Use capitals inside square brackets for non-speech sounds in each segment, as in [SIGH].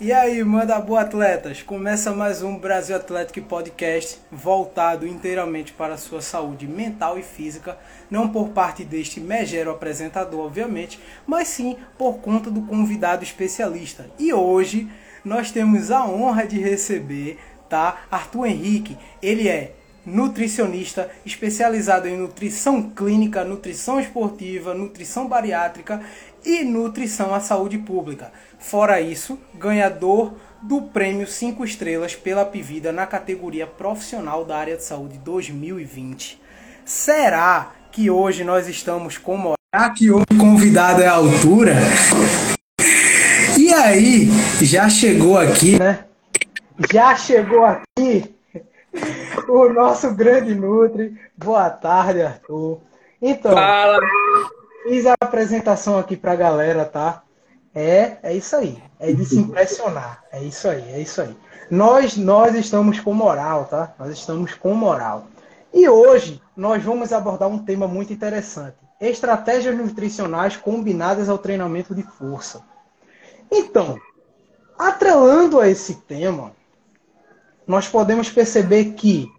E aí, manda boa atletas! Começa mais um Brasil Atlético Podcast voltado inteiramente para a sua saúde mental e física, não por parte deste megero apresentador, obviamente, mas sim por conta do convidado especialista. E hoje nós temos a honra de receber, tá, Arthur Henrique. Ele é nutricionista especializado em nutrição clínica, nutrição esportiva, nutrição bariátrica e nutrição à saúde pública. Fora isso, ganhador do prêmio 5 estrelas pela Pivida na categoria profissional da área de saúde 2020. Será que hoje nós estamos com Será que o convidado é a altura? E aí, já chegou aqui, né? Já chegou aqui o nosso grande Nutri. Boa tarde, Arthur. Então, Fala. fiz a apresentação aqui pra galera, tá? É, é isso aí. É de se impressionar. É isso aí, é isso aí. Nós, nós estamos com moral, tá? Nós estamos com moral. E hoje nós vamos abordar um tema muito interessante: estratégias nutricionais combinadas ao treinamento de força. Então, atrelando a esse tema, nós podemos perceber que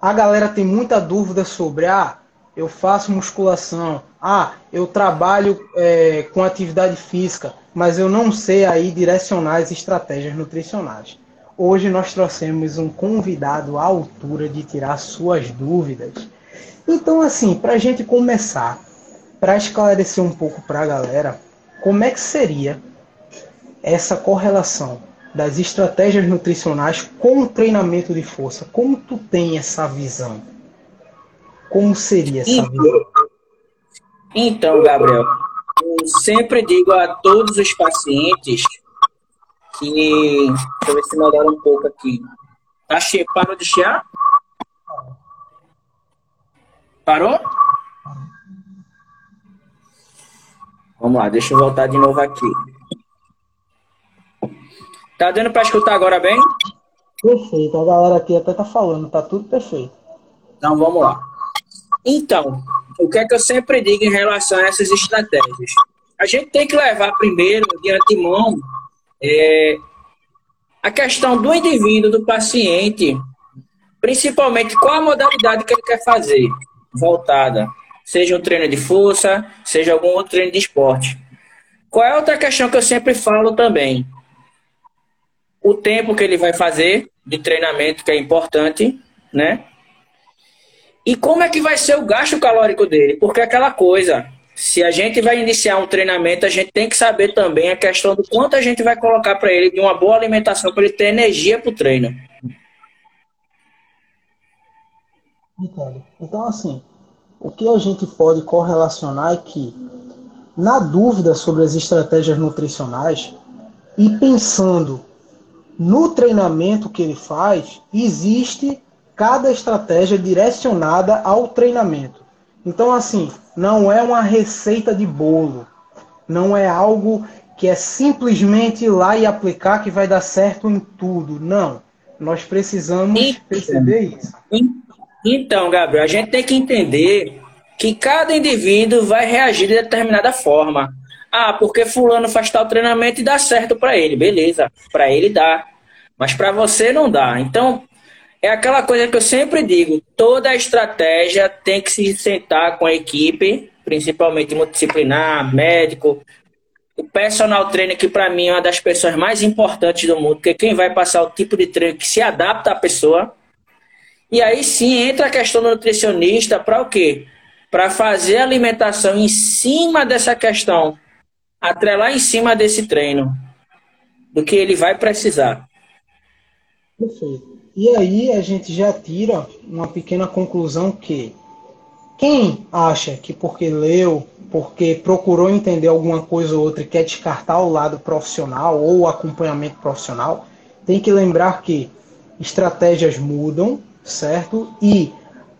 a galera tem muita dúvida sobre ah, eu faço musculação, ah, eu trabalho é, com atividade física, mas eu não sei aí direcionar as estratégias nutricionais. Hoje nós trouxemos um convidado à altura de tirar suas dúvidas. Então, assim, para a gente começar, para esclarecer um pouco para a galera, como é que seria essa correlação das estratégias nutricionais com o treinamento de força? Como tu tem essa visão? Como seria essa então, visão? Então, Gabriel, eu sempre digo a todos os pacientes que. Deixa eu ver se melhora um pouco aqui. Tá cheio? Parou de chiar? Parou? Vamos lá, deixa eu voltar de novo aqui. Tá dando para escutar agora bem? Perfeito, a galera aqui até tá falando, tá tudo perfeito. Então vamos lá. Então, o que é que eu sempre digo em relação a essas estratégias? A gente tem que levar primeiro, de antemão, é, a questão do indivíduo, do paciente, principalmente qual a modalidade que ele quer fazer, voltada, seja um treino de força, seja algum outro treino de esporte. Qual é outra questão que eu sempre falo também? o tempo que ele vai fazer de treinamento, que é importante, né? E como é que vai ser o gasto calórico dele? Porque aquela coisa, se a gente vai iniciar um treinamento, a gente tem que saber também a questão do quanto a gente vai colocar para ele de uma boa alimentação para ele ter energia para o treino. Entendo. Então, assim, o que a gente pode correlacionar é que, na dúvida sobre as estratégias nutricionais, e pensando no treinamento que ele faz, existe cada estratégia direcionada ao treinamento. Então, assim, não é uma receita de bolo. Não é algo que é simplesmente ir lá e aplicar que vai dar certo em tudo. Não. Nós precisamos então, perceber isso. Então, Gabriel, a gente tem que entender que cada indivíduo vai reagir de determinada forma. Ah, porque fulano faz tal treinamento e dá certo para ele. Beleza, para ele dá. Mas para você não dá. Então, é aquela coisa que eu sempre digo, toda estratégia tem que se sentar com a equipe, principalmente multidisciplinar, médico, o personal trainer, que para mim é uma das pessoas mais importantes do mundo, porque quem vai passar o tipo de treino que se adapta à pessoa. E aí sim entra a questão do nutricionista para o quê? Para fazer a alimentação em cima dessa questão atrelar em cima desse treino do que ele vai precisar. Perfeito. E aí a gente já tira uma pequena conclusão que quem acha que porque leu, porque procurou entender alguma coisa ou outra e quer descartar o lado profissional ou o acompanhamento profissional, tem que lembrar que estratégias mudam, certo? E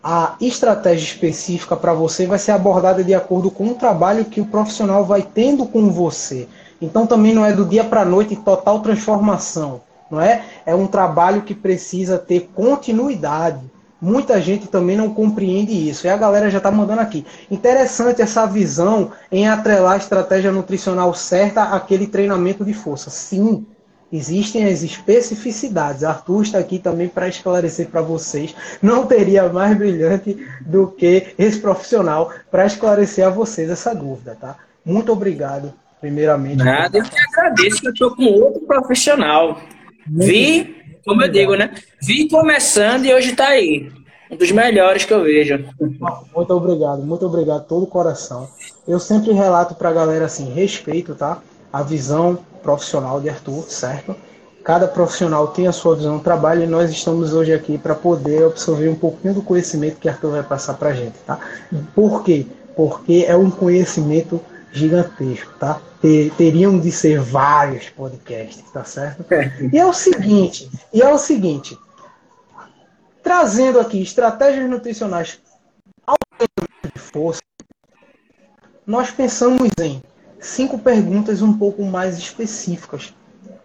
a estratégia específica para você vai ser abordada de acordo com o trabalho que o profissional vai tendo com você. Então também não é do dia para a noite total transformação, não é? É um trabalho que precisa ter continuidade. Muita gente também não compreende isso. E a galera já está mandando aqui. Interessante essa visão em atrelar a estratégia nutricional certa àquele treinamento de força. Sim, Existem as especificidades. Arthur está aqui também para esclarecer para vocês. Não teria mais brilhante do que esse profissional para esclarecer a vocês essa dúvida, tá? Muito obrigado, primeiramente. Nada, eu te agradeço que eu estou com outro profissional. Vi, como eu digo, né? Vi começando e hoje está aí. Um dos melhores que eu vejo. Muito obrigado, muito obrigado, todo o coração. Eu sempre relato para a galera assim, respeito, tá? A visão profissional de Arthur, certo? Cada profissional tem a sua visão do trabalho e nós estamos hoje aqui para poder absorver um pouquinho do conhecimento que Arthur vai passar para a gente, tá? Por quê? Porque é um conhecimento gigantesco, tá? Teriam de ser vários podcasts, tá certo? E é o seguinte, e é o seguinte, trazendo aqui estratégias nutricionais de força, nós pensamos em cinco perguntas um pouco mais específicas,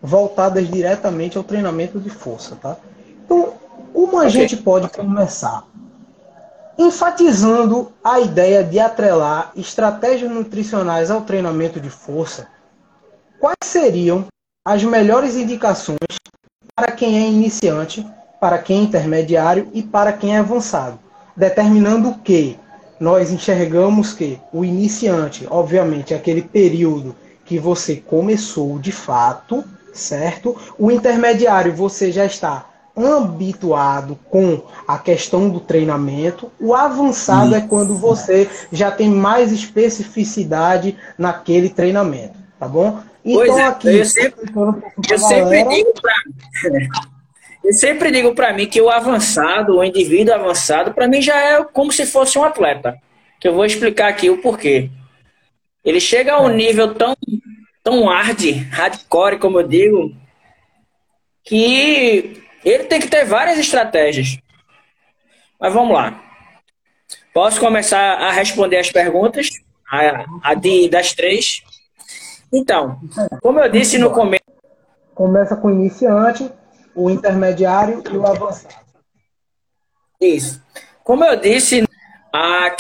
voltadas diretamente ao treinamento de força, tá? Então, como a okay. gente pode começar? Enfatizando a ideia de atrelar estratégias nutricionais ao treinamento de força, quais seriam as melhores indicações para quem é iniciante, para quem é intermediário e para quem é avançado? Determinando que nós enxergamos que o iniciante, obviamente, é aquele período que você começou de fato, certo? O intermediário você já está habituado com a questão do treinamento. O avançado é quando você já tem mais especificidade naquele treinamento, tá bom? Então é, aqui eu sempre, [LAUGHS] eu sempre digo para eu sempre digo para mim que o avançado, o indivíduo avançado, para mim já é como se fosse um atleta. Que eu vou explicar aqui o porquê. Ele chega a um nível tão, tão hard, hardcore, como eu digo, que ele tem que ter várias estratégias. Mas vamos lá. Posso começar a responder as perguntas? A, a de, das três? Então, como eu disse no começo. Começa com o iniciante, o intermediário e o avançado. Isso. Como eu disse, a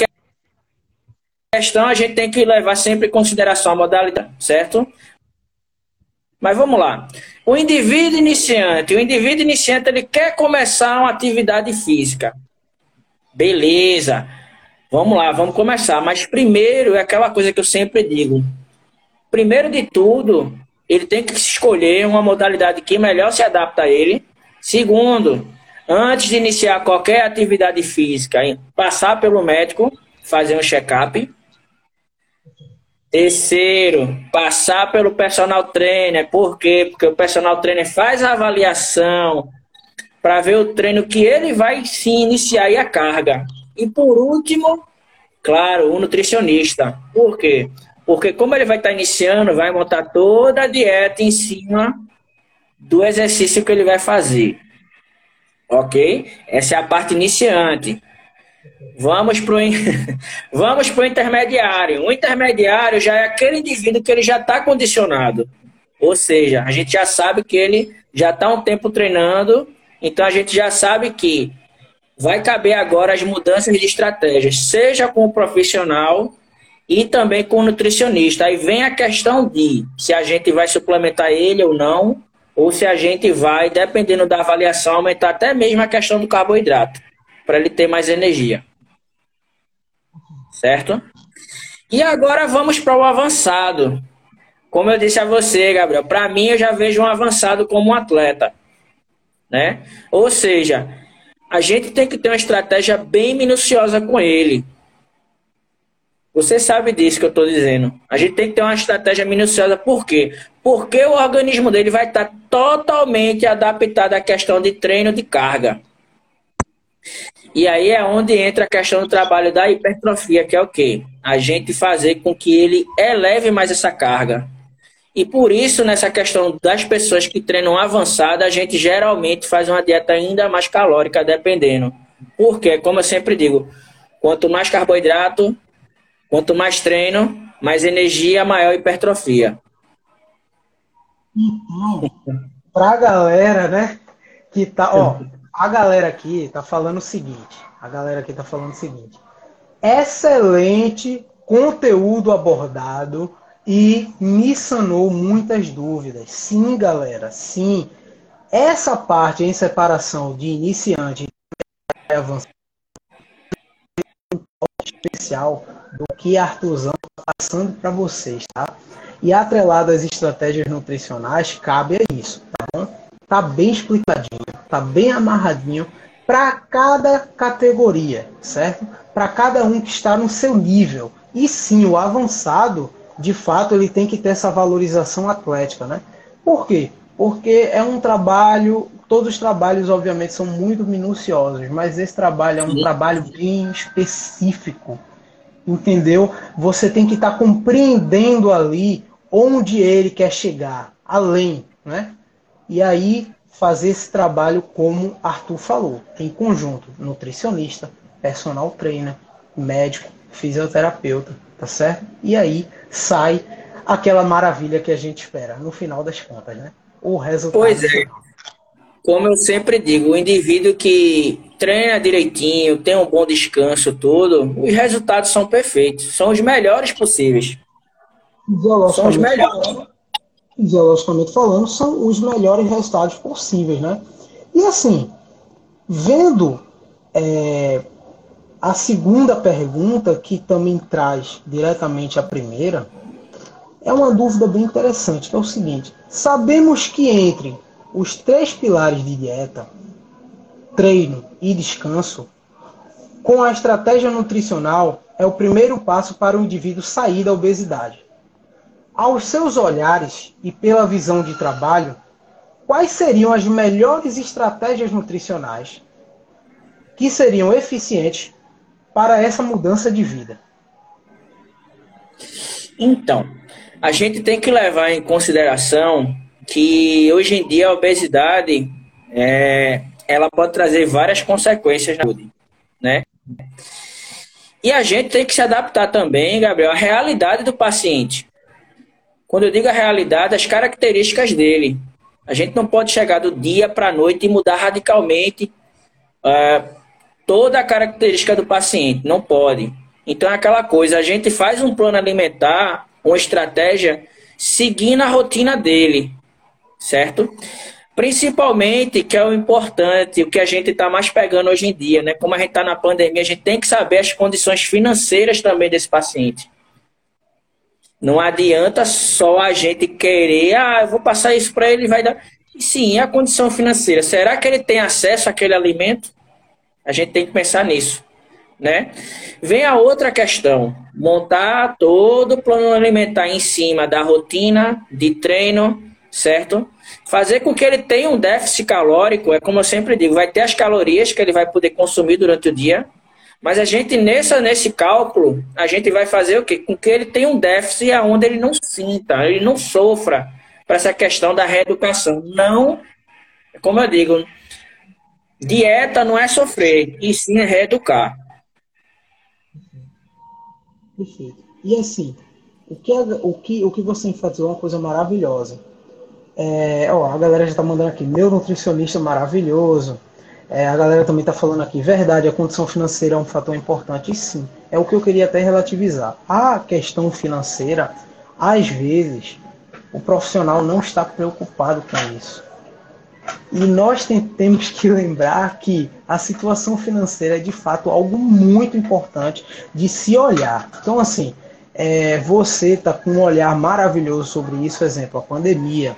questão a gente tem que levar sempre em consideração a modalidade, certo? Mas vamos lá. O indivíduo iniciante, o indivíduo iniciante ele quer começar uma atividade física. Beleza. Vamos lá, vamos começar. Mas primeiro é aquela coisa que eu sempre digo. Primeiro de tudo, ele tem que escolher uma modalidade que melhor se adapta a ele. Segundo, antes de iniciar qualquer atividade física, passar pelo médico, fazer um check-up. Terceiro, passar pelo personal trainer. Por quê? Porque o personal trainer faz a avaliação para ver o treino que ele vai se iniciar a carga. E por último, claro, o nutricionista. Por quê? Porque como ele vai estar iniciando, vai montar toda a dieta em cima do exercício que ele vai fazer. Ok? Essa é a parte iniciante. Vamos para o [LAUGHS] vamos pro intermediário. O intermediário já é aquele indivíduo que ele já está condicionado. Ou seja, a gente já sabe que ele já está um tempo treinando, então a gente já sabe que vai caber agora as mudanças de estratégias, seja com o profissional e também com o nutricionista. Aí vem a questão de se a gente vai suplementar ele ou não, ou se a gente vai, dependendo da avaliação, aumentar até mesmo a questão do carboidrato, para ele ter mais energia. Certo? E agora vamos para o avançado. Como eu disse a você, Gabriel, para mim eu já vejo um avançado como um atleta. Né? Ou seja, a gente tem que ter uma estratégia bem minuciosa com ele. Você sabe disso que eu estou dizendo. A gente tem que ter uma estratégia minuciosa. Por quê? Porque o organismo dele vai estar totalmente adaptado à questão de treino de carga. E aí é onde entra a questão do trabalho da hipertrofia, que é o quê? A gente fazer com que ele eleve mais essa carga. E por isso, nessa questão das pessoas que treinam avançada, a gente geralmente faz uma dieta ainda mais calórica, dependendo. Porque, como eu sempre digo, quanto mais carboidrato, Quanto mais treino, mais energia, maior hipertrofia. Então, pra galera, né, que tá, ó, a galera aqui tá falando o seguinte, a galera aqui tá falando o seguinte, excelente conteúdo abordado, e me sanou muitas dúvidas. Sim, galera, sim. Essa parte em separação de iniciante e avançado é especial do que Arthurzão está passando para vocês, tá? E atrelado às estratégias nutricionais, cabe a isso, tá bem explicadinho, tá bem amarradinho para cada categoria, certo? Para cada um que está no seu nível. E sim, o avançado, de fato, ele tem que ter essa valorização atlética, né? Por quê? Porque é um trabalho, todos os trabalhos, obviamente, são muito minuciosos, mas esse trabalho é um trabalho bem específico, entendeu? Você tem que estar tá compreendendo ali onde ele quer chegar, além, né? E aí fazer esse trabalho como Arthur falou, em conjunto, nutricionista, personal trainer, médico, fisioterapeuta, tá certo? E aí sai aquela maravilha que a gente espera no final das contas, né? O resultado. Pois é. Como eu sempre digo, o indivíduo que treina direitinho, tem um bom descanso, tudo, os resultados são perfeitos, são os melhores possíveis. São os melhores. Fisiologicamente falando, são os melhores resultados possíveis, né? E assim, vendo é, a segunda pergunta, que também traz diretamente a primeira, é uma dúvida bem interessante, que é o seguinte: sabemos que entre os três pilares de dieta, treino e descanso, com a estratégia nutricional é o primeiro passo para o indivíduo sair da obesidade. Aos seus olhares e pela visão de trabalho, quais seriam as melhores estratégias nutricionais que seriam eficientes para essa mudança de vida? Então, a gente tem que levar em consideração que hoje em dia a obesidade é, ela pode trazer várias consequências na saúde, né? E a gente tem que se adaptar também, Gabriel, à realidade do paciente. Quando eu digo a realidade, as características dele. A gente não pode chegar do dia para a noite e mudar radicalmente uh, toda a característica do paciente. Não pode. Então é aquela coisa, a gente faz um plano alimentar, uma estratégia, seguindo a rotina dele, certo? Principalmente, que é o importante, o que a gente está mais pegando hoje em dia, né? Como a gente está na pandemia, a gente tem que saber as condições financeiras também desse paciente. Não adianta só a gente querer, ah, eu vou passar isso para ele, vai dar. Sim, a condição financeira. Será que ele tem acesso àquele alimento? A gente tem que pensar nisso, né? Vem a outra questão, montar todo o plano alimentar em cima da rotina de treino, certo? Fazer com que ele tenha um déficit calórico, é como eu sempre digo, vai ter as calorias que ele vai poder consumir durante o dia, mas a gente, nessa, nesse cálculo, a gente vai fazer o quê? Com que ele tenha um déficit aonde ele não sinta, ele não sofra para essa questão da reeducação. Não, como eu digo, Dieta não é sofrer, e sim é reeducar. Perfeito. E assim, o que, o que, o que você enfatizou é uma coisa maravilhosa. É, ó, a galera já está mandando aqui, meu nutricionista maravilhoso. É, a galera também está falando aqui, verdade, a condição financeira é um fator importante, e sim. É o que eu queria até relativizar. A questão financeira, às vezes, o profissional não está preocupado com isso. E nós temos que lembrar que a situação financeira é de fato algo muito importante de se olhar. Então, assim, é, você está com um olhar maravilhoso sobre isso, exemplo, a pandemia,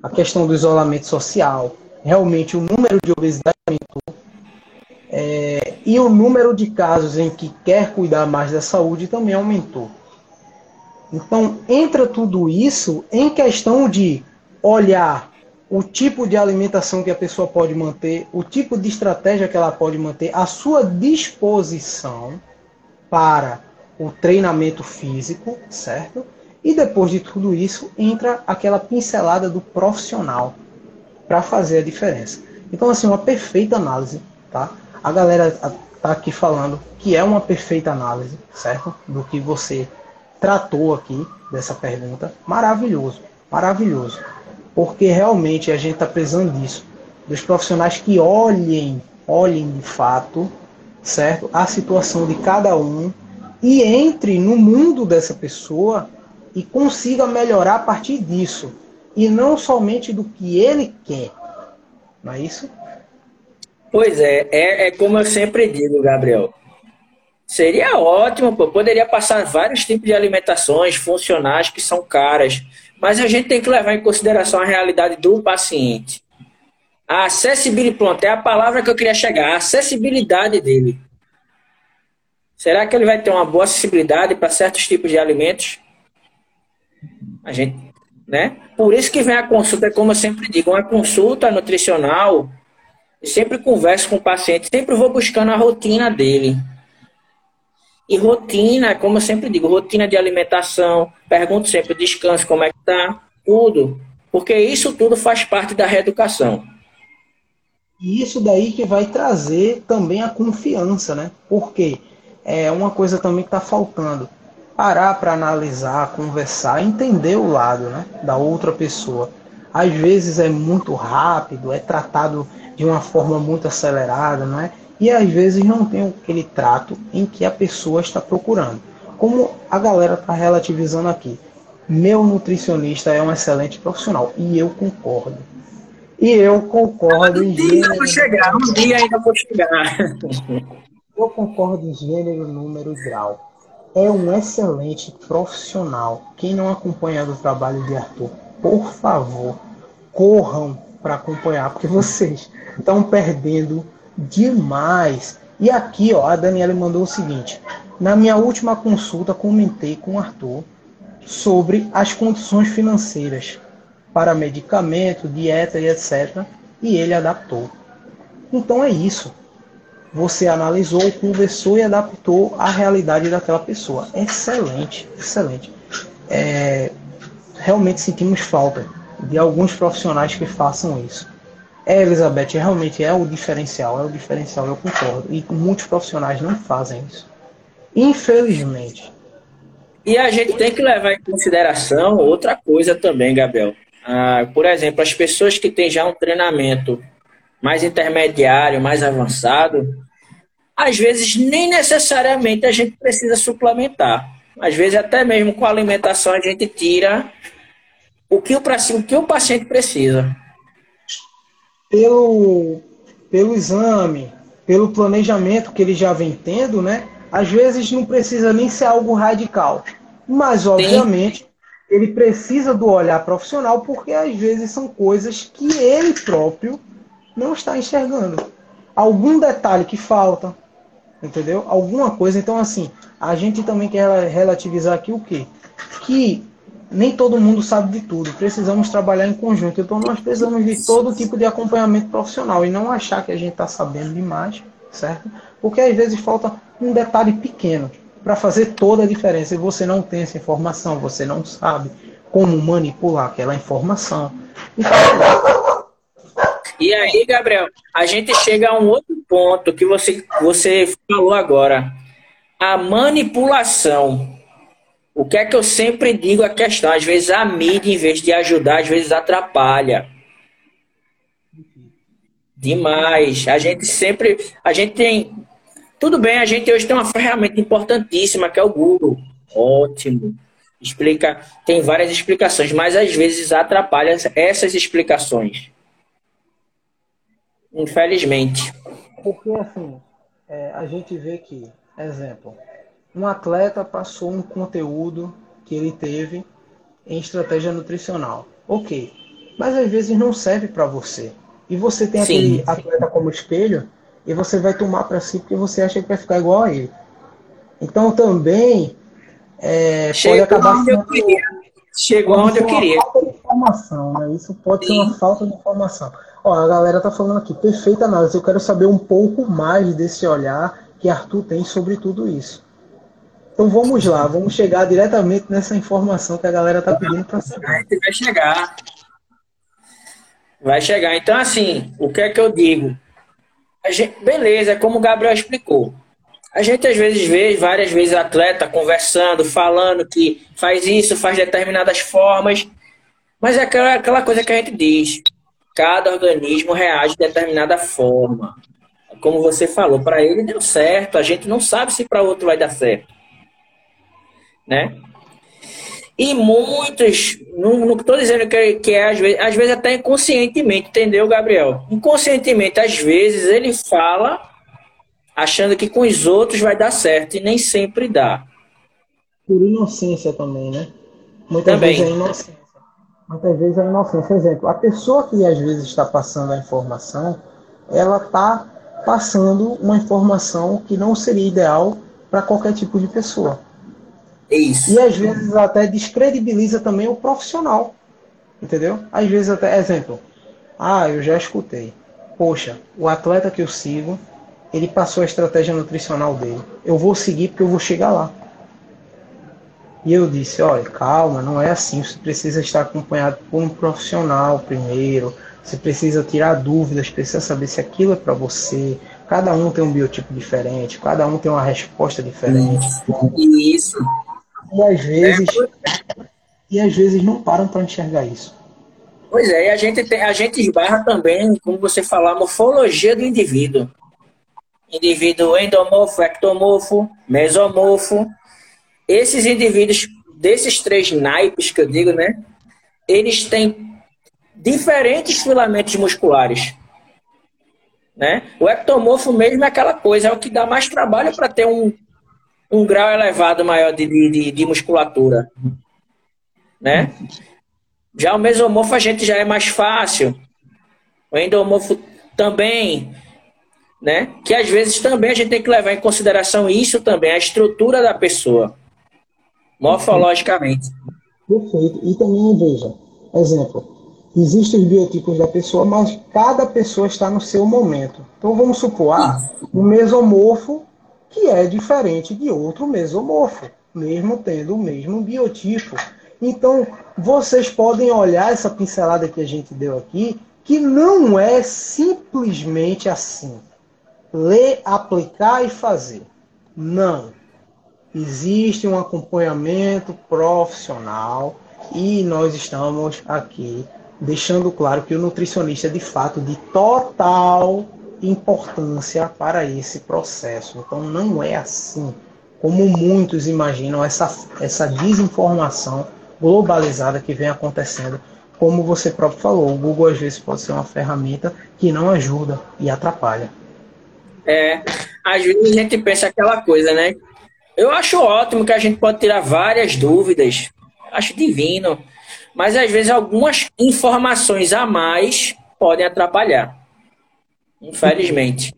a questão do isolamento social, realmente o número de obesidade aumentou. É, e o número de casos em que quer cuidar mais da saúde também aumentou. Então, entra tudo isso em questão de olhar o tipo de alimentação que a pessoa pode manter, o tipo de estratégia que ela pode manter, a sua disposição para o treinamento físico, certo? E depois de tudo isso, entra aquela pincelada do profissional para fazer a diferença. Então, assim, uma perfeita análise, tá? A galera tá aqui falando que é uma perfeita análise, certo? Do que você tratou aqui dessa pergunta. Maravilhoso, maravilhoso porque realmente a gente está precisando disso, dos profissionais que olhem, olhem de fato, certo, a situação de cada um e entre no mundo dessa pessoa e consiga melhorar a partir disso e não somente do que ele quer. Não é isso? Pois é, é, é como eu sempre digo, Gabriel. Seria ótimo, pô. poderia passar vários tipos de alimentações funcionais que são caras, mas a gente tem que levar em consideração a realidade do paciente. A acessibilidade, pronto, é a palavra que eu queria chegar, a acessibilidade dele. Será que ele vai ter uma boa acessibilidade para certos tipos de alimentos? A gente, né? Por isso que vem a consulta, como eu sempre digo, uma consulta nutricional, eu sempre converso com o paciente, sempre vou buscando a rotina dele. E rotina, como eu sempre digo, rotina de alimentação, pergunto sempre descanso, como é que tá, tudo. Porque isso tudo faz parte da reeducação. E isso daí que vai trazer também a confiança, né? Porque é uma coisa também que está faltando. Parar para analisar, conversar, entender o lado né, da outra pessoa. Às vezes é muito rápido, é tratado de uma forma muito acelerada, não é? E às vezes não tem aquele trato em que a pessoa está procurando. Como a galera está relativizando aqui. Meu nutricionista é um excelente profissional e eu concordo. E eu concordo. Um dia vou chegar, um dia ainda vou chegar. Eu concordo em gênero, número e grau. É um excelente profissional. Quem não acompanha o trabalho de Arthur, por favor, corram para acompanhar, porque vocês estão perdendo demais. E aqui, ó, a Daniela mandou o seguinte: na minha última consulta, comentei com o Arthur sobre as condições financeiras para medicamento, dieta e etc. E ele adaptou. Então é isso. Você analisou, conversou e adaptou à realidade daquela pessoa. Excelente, excelente. É, realmente sentimos falta de alguns profissionais que façam isso. É, Elizabeth, realmente é o diferencial, é o diferencial, eu concordo. E muitos profissionais não fazem isso. Infelizmente. E a gente tem que levar em consideração outra coisa também, Gabriel. Ah, por exemplo, as pessoas que têm já um treinamento mais intermediário, mais avançado, às vezes nem necessariamente a gente precisa suplementar. Às vezes até mesmo com a alimentação a gente tira o que o, o, que o paciente precisa. Pelo, pelo exame, pelo planejamento que ele já vem tendo, né? Às vezes não precisa nem ser algo radical. Mas, obviamente, Sim. ele precisa do olhar profissional porque às vezes são coisas que ele próprio não está enxergando. Algum detalhe que falta, entendeu? Alguma coisa. Então, assim, a gente também quer relativizar aqui o quê? Que nem todo mundo sabe de tudo. Precisamos trabalhar em conjunto. Então, nós precisamos de todo tipo de acompanhamento profissional e não achar que a gente está sabendo demais, certo? Porque às vezes falta um detalhe pequeno para fazer toda a diferença e você não tem essa informação, você não sabe como manipular aquela informação. Então, e aí, Gabriel, a gente chega a um outro ponto que você, você falou agora. A manipulação. O que é que eu sempre digo a questão? Às vezes a mídia, em vez de ajudar, às vezes atrapalha. Demais. A gente sempre. A gente tem. Tudo bem, a gente hoje tem uma ferramenta importantíssima que é o Google. Ótimo. Explica, tem várias explicações, mas às vezes atrapalha essas explicações. Infelizmente. Porque assim, é, a gente vê que, exemplo, um atleta passou um conteúdo que ele teve em estratégia nutricional. Ok. Mas às vezes não serve para você. E você tem Sim. aquele atleta como espelho e você vai tomar para si porque você acha que vai ficar igual a ele. Então também é, pode acabar onde eu queria. Chegou onde eu queria. Falta de informação, né? Isso pode Sim. ser uma falta de informação. Ó, a galera tá falando aqui, perfeita análise. Eu quero saber um pouco mais desse olhar que Arthur tem sobre tudo isso. Então vamos lá, vamos chegar diretamente nessa informação que a galera tá pedindo para saber. Vai chegar. Vai chegar. Então, assim, o que é que eu digo? Gente, beleza, como o Gabriel explicou. A gente às vezes vê várias vezes atleta conversando, falando que faz isso, faz determinadas formas, mas é aquela, aquela coisa que a gente diz cada organismo reage de determinada forma. Como você falou, para ele deu certo, a gente não sabe se para outro vai dar certo. Né? E muitos, não estou dizendo que, que é às vezes, às vezes até inconscientemente, entendeu, Gabriel? Inconscientemente, às vezes, ele fala achando que com os outros vai dar certo e nem sempre dá. Por inocência também, né? Muitas também. vezes é inocência. Muitas vezes é inocência. Exemplo, a pessoa que às vezes está passando a informação, ela está passando uma informação que não seria ideal para qualquer tipo de pessoa. Isso. E às vezes até descredibiliza também o profissional. Entendeu? Às vezes até, exemplo, ah, eu já escutei. Poxa, o atleta que eu sigo, ele passou a estratégia nutricional dele. Eu vou seguir porque eu vou chegar lá. E eu disse, olha, calma, não é assim. Você precisa estar acompanhado por um profissional primeiro. Você precisa tirar dúvidas, precisa saber se aquilo é para você. Cada um tem um biotipo diferente, cada um tem uma resposta diferente. Isso. E às vezes, e às vezes não param para enxergar isso. Pois é, e a gente, tem, a gente esbarra também, como você falou, a morfologia do indivíduo. Indivíduo endomorfo, ectomorfo, mesomorfo. Esses indivíduos, desses três naipes que eu digo, né? Eles têm diferentes filamentos musculares. Né? O ectomorfo mesmo é aquela coisa, é o que dá mais trabalho para ter um, um grau elevado maior de, de, de musculatura. Né? Já o mesomorfo a gente já é mais fácil. O endomorfo também, né? Que às vezes também a gente tem que levar em consideração isso também, a estrutura da pessoa, morfologicamente. Perfeito. E também, veja, exemplo, existem os biotipos da pessoa, mas cada pessoa está no seu momento. Então vamos supor, ah, o mesomorfo que é diferente de outro mesomorfo, mesmo tendo o mesmo biotipo. Então, vocês podem olhar essa pincelada que a gente deu aqui, que não é simplesmente assim. Ler, aplicar e fazer. Não. Existe um acompanhamento profissional e nós estamos aqui deixando claro que o nutricionista é de fato de total importância para esse processo. Então não é assim como muitos imaginam essa, essa desinformação globalizada que vem acontecendo. Como você próprio falou, o Google às vezes pode ser uma ferramenta que não ajuda e atrapalha. É, às vezes a gente pensa aquela coisa, né? Eu acho ótimo que a gente pode tirar várias dúvidas, acho divino, mas às vezes algumas informações a mais podem atrapalhar. Infelizmente.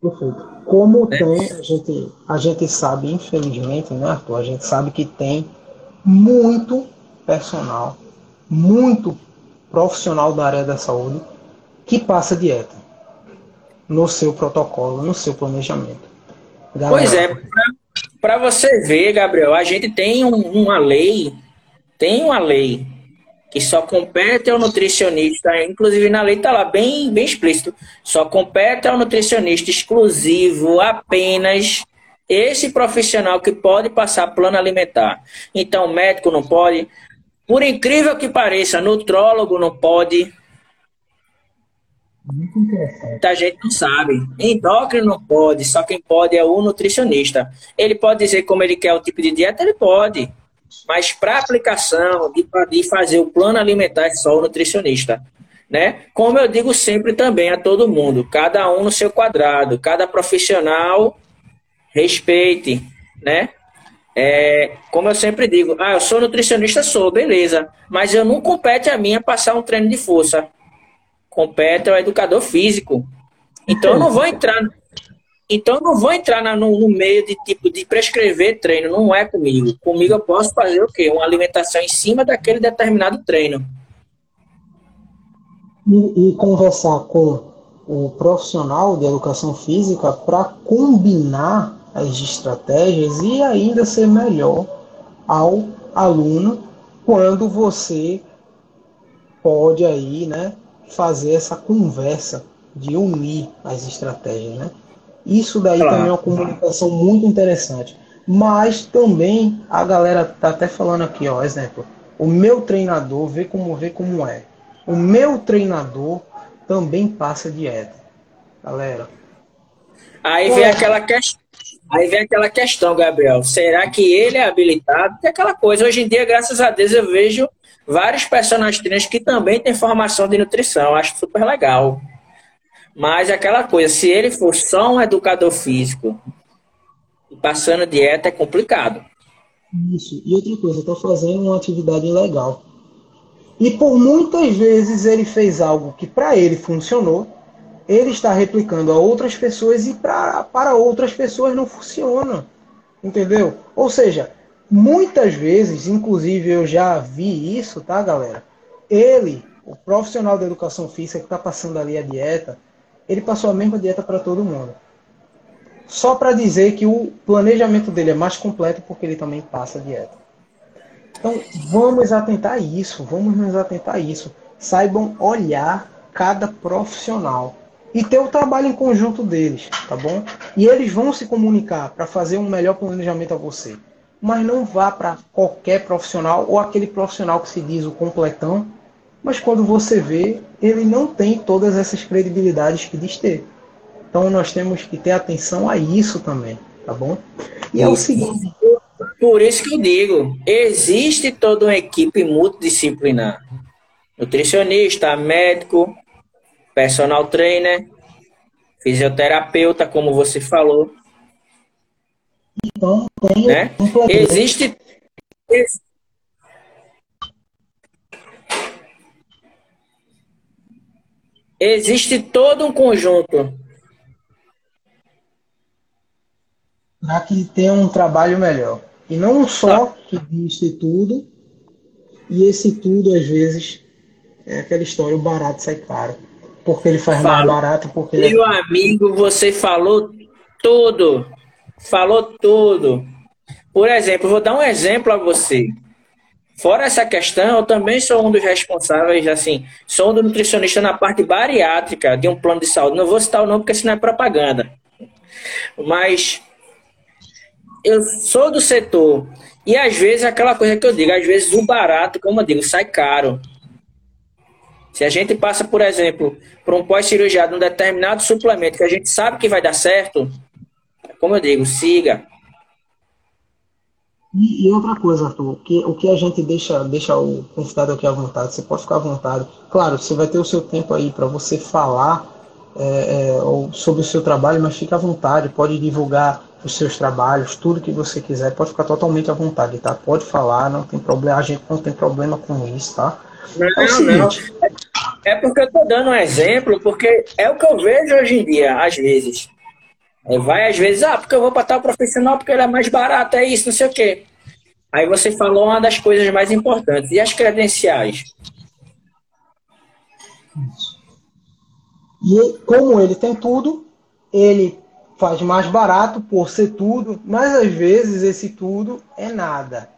Perfeito. Como é. tem, a gente, a gente sabe, infelizmente, né, Arthur? A gente sabe que tem muito personal, muito profissional da área da saúde que passa dieta no seu protocolo, no seu planejamento. Galera, pois é, para você ver, Gabriel, a gente tem um, uma lei, tem uma lei que só compete ao nutricionista, inclusive na lei está lá bem, bem explícito, só compete ao nutricionista exclusivo apenas esse profissional que pode passar plano alimentar. Então, médico não pode. Por incrível que pareça, nutrólogo não pode. Muito interessante. Muita gente não sabe. Endócrino não pode, só quem pode é o nutricionista. Ele pode dizer como ele quer o tipo de dieta, ele pode. Mas para aplicação de, de fazer o plano alimentar é só o nutricionista. Né? Como eu digo sempre também a todo mundo, cada um no seu quadrado, cada profissional respeite, né? É, como eu sempre digo, ah, eu sou nutricionista, sou, beleza, mas eu não compete a mim passar um treino de força. Compete ao educador físico. Então eu não vou entrar, então, não vou entrar no, no, meio de tipo de prescrever treino, não é comigo. Comigo eu posso fazer o quê? Uma alimentação em cima daquele determinado treino. E, e conversar com o profissional de educação física para combinar as estratégias e ainda ser melhor ao aluno quando você pode aí, né, fazer essa conversa de unir as estratégias, né? Isso daí claro. também é uma comunicação muito interessante. Mas também a galera tá até falando aqui, ó, exemplo. O meu treinador, vê como vê como é. O meu treinador também passa dieta. Galera. Aí vem aquela questão. Aí vem aquela questão, Gabriel. Será que ele é habilitado? É aquela coisa. Hoje em dia, graças a Deus, eu vejo vários personagens trainers que também têm formação de nutrição. Acho super legal. Mas aquela coisa, se ele for só um educador físico e passando dieta, é complicado. Isso. E outra coisa, está fazendo uma atividade ilegal. E por muitas vezes ele fez algo que para ele funcionou, ele está replicando a outras pessoas e pra, para outras pessoas não funciona. Entendeu? Ou seja, muitas vezes, inclusive eu já vi isso, tá, galera? Ele, o profissional da educação física que está passando ali a dieta, ele passou a mesma dieta para todo mundo. Só para dizer que o planejamento dele é mais completo porque ele também passa a dieta. Então, vamos atentar a isso, vamos nos atentar a isso. Saibam olhar cada profissional e ter o trabalho em conjunto deles, tá bom? E eles vão se comunicar para fazer um melhor planejamento a você. Mas não vá para qualquer profissional ou aquele profissional que se diz o completão, mas quando você vê, ele não tem todas essas credibilidades que diz ter. Então nós temos que ter atenção a isso também, tá bom? E é o seguinte. Por isso que eu digo, existe toda uma equipe multidisciplinar. Nutricionista, médico, personal trainer, fisioterapeuta, como você falou. Então, tem né? existe existe todo um conjunto para que tenha um trabalho melhor. E não só tá. que disse tudo, e esse tudo às vezes é aquela história, o barato sai caro porque ele faz Fala. mais barato. Porque Meu é... amigo, você falou tudo. Falou tudo. Por exemplo, vou dar um exemplo a você. Fora essa questão, eu também sou um dos responsáveis, assim, sou um do nutricionista na parte bariátrica de um plano de saúde. Não vou citar o nome porque senão é propaganda. Mas eu sou do setor. E às vezes aquela coisa que eu digo, às vezes o barato, como eu digo, sai caro. Se a gente passa, por exemplo, por um pós-cirurgiado, um determinado suplemento que a gente sabe que vai dar certo, como eu digo, siga. E, e outra coisa, Arthur, que, o que a gente deixa, deixa o convidado aqui à vontade, você pode ficar à vontade. Claro, você vai ter o seu tempo aí para você falar é, é, sobre o seu trabalho, mas fique à vontade, pode divulgar os seus trabalhos, tudo que você quiser, pode ficar totalmente à vontade, tá? Pode falar, não tem problema, a gente não tem problema com isso, tá? Não, é seguinte, não. É porque eu tô dando um exemplo, porque é o que eu vejo hoje em dia, às vezes. Vai às vezes, ah, porque eu vou para tal profissional porque ele é mais barato, é isso, não sei o quê. Aí você falou uma das coisas mais importantes. E as credenciais? E como ele tem tudo, ele faz mais barato por ser tudo, mas às vezes esse tudo é nada.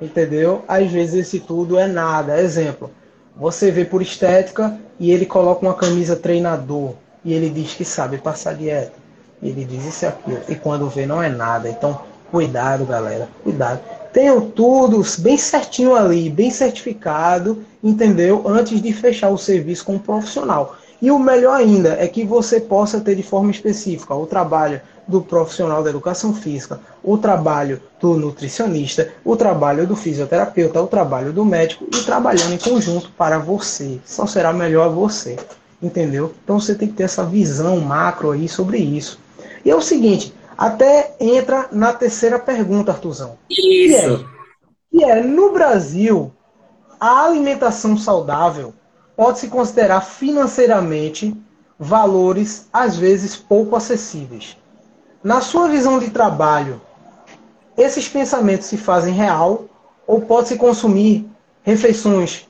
Entendeu? Às vezes esse tudo é nada. Exemplo, você vê por estética e ele coloca uma camisa treinador e ele diz que sabe passar dieta. Ele diz isso e aquilo. E quando vê não é nada. Então, cuidado, galera. Cuidado. Tenham tudo bem certinho ali, bem certificado, entendeu? Antes de fechar o serviço com um profissional. E o melhor ainda é que você possa ter de forma específica o trabalho do profissional da educação física, o trabalho do nutricionista, o trabalho do fisioterapeuta, o trabalho do médico e trabalhando em conjunto para você. Só será melhor você. Entendeu? Então você tem que ter essa visão macro aí sobre isso. E é o seguinte, até entra na terceira pergunta, Artuzão. Isso. Que é, que é no Brasil, a alimentação saudável pode se considerar financeiramente valores às vezes pouco acessíveis. Na sua visão de trabalho, esses pensamentos se fazem real ou pode-se consumir refeições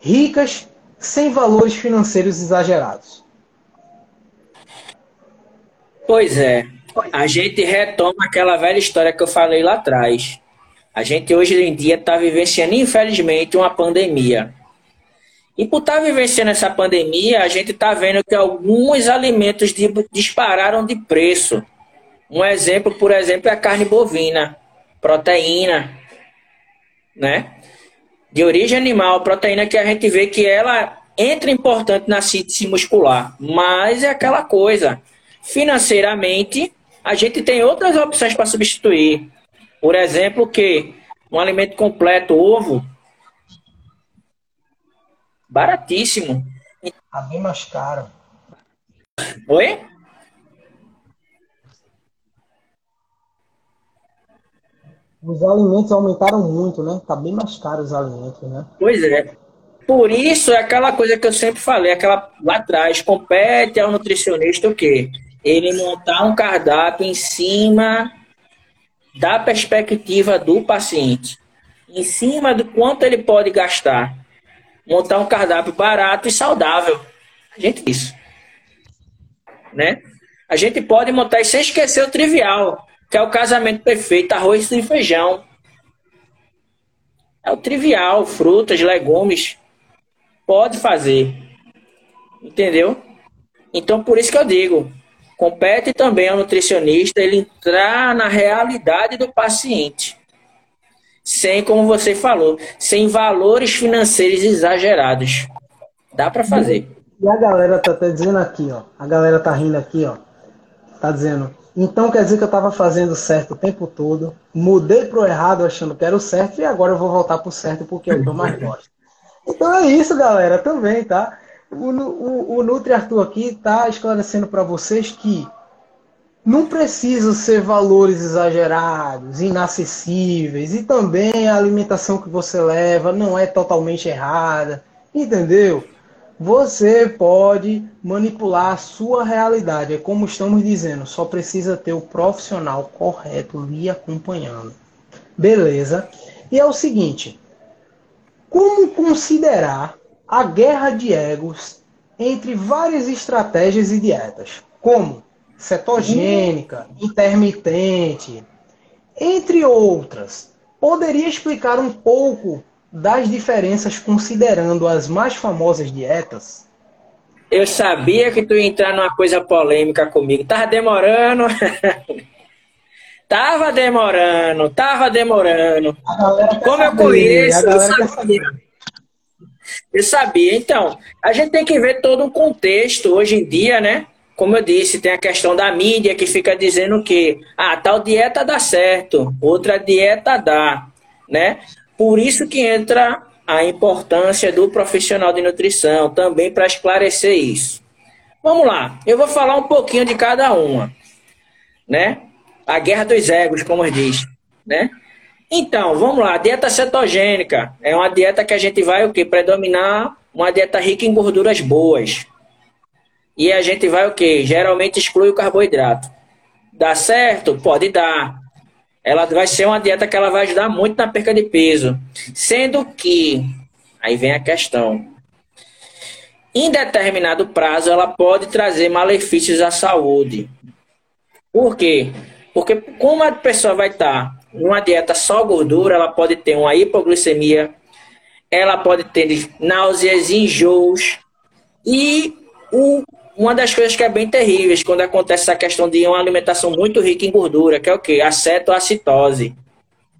ricas sem valores financeiros exagerados? Pois é. A gente retoma aquela velha história que eu falei lá atrás. A gente hoje em dia está vivenciando, infelizmente, uma pandemia. E por estar tá vivenciando essa pandemia, a gente está vendo que alguns alimentos dispararam de preço. Um exemplo, por exemplo, é a carne bovina, proteína, né? De origem animal, proteína que a gente vê que ela entra importante na síntese muscular, mas é aquela coisa. Financeiramente, a gente tem outras opções para substituir. Por exemplo, que um alimento completo, ovo, baratíssimo. Tá bem mais caro. Oi? Os alimentos aumentaram muito, né? Tá bem mais caro os alimentos, né? Pois é. Por isso é aquela coisa que eu sempre falei, aquela lá atrás, compete ao nutricionista o quê? Ele montar um cardápio em cima da perspectiva do paciente, em cima do quanto ele pode gastar. Montar um cardápio barato e saudável. A gente isso. Né? A gente pode montar e sem esquecer o trivial, que é o casamento perfeito, arroz e feijão. É o trivial, frutas, legumes, pode fazer. Entendeu? Então, por isso que eu digo, compete também ao nutricionista ele entrar na realidade do paciente. Sem, como você falou, sem valores financeiros exagerados. Dá para fazer. E a galera tá até dizendo aqui, ó. A galera tá rindo aqui, ó. Tá dizendo, então quer dizer que eu tava fazendo certo o tempo todo, mudei pro errado achando que era o certo e agora eu vou voltar pro certo porque é o que eu mais gosto. [LAUGHS] Então é isso, galera, também, tá? O, o, o Nutri Arthur aqui tá esclarecendo para vocês que não precisa ser valores exagerados, inacessíveis, e também a alimentação que você leva não é totalmente errada, entendeu? Você pode manipular a sua realidade, é como estamos dizendo, só precisa ter o profissional correto lhe acompanhando. Beleza? E é o seguinte, como considerar a guerra de egos entre várias estratégias e dietas, como cetogênica, intermitente, entre outras? Poderia explicar um pouco das diferenças considerando as mais famosas dietas? Eu sabia que tu ia entrar numa coisa polêmica comigo. Tava demorando. [LAUGHS] Tava demorando, tava demorando. Como eu conheço, eu sabia. Eu sabia. Então, a gente tem que ver todo um contexto hoje em dia, né? Como eu disse, tem a questão da mídia que fica dizendo que ah, tal dieta dá certo, outra dieta dá, né? Por isso que entra a importância do profissional de nutrição também para esclarecer isso. Vamos lá, eu vou falar um pouquinho de cada uma, né? a guerra dos egos, como diz, né? Então, vamos lá, dieta cetogênica é uma dieta que a gente vai o que predominar uma dieta rica em gorduras boas. E a gente vai o que? Geralmente exclui o carboidrato. Dá certo? Pode dar. Ela vai ser uma dieta que ela vai ajudar muito na perca de peso. Sendo que, aí vem a questão. Em determinado prazo, ela pode trazer malefícios à saúde. Por quê? Porque como a pessoa vai estar numa dieta só gordura, ela pode ter uma hipoglicemia, ela pode ter náuseas, enjoos e o, uma das coisas que é bem terríveis quando acontece essa questão de uma alimentação muito rica em gordura, que é o que? A cetoacitose.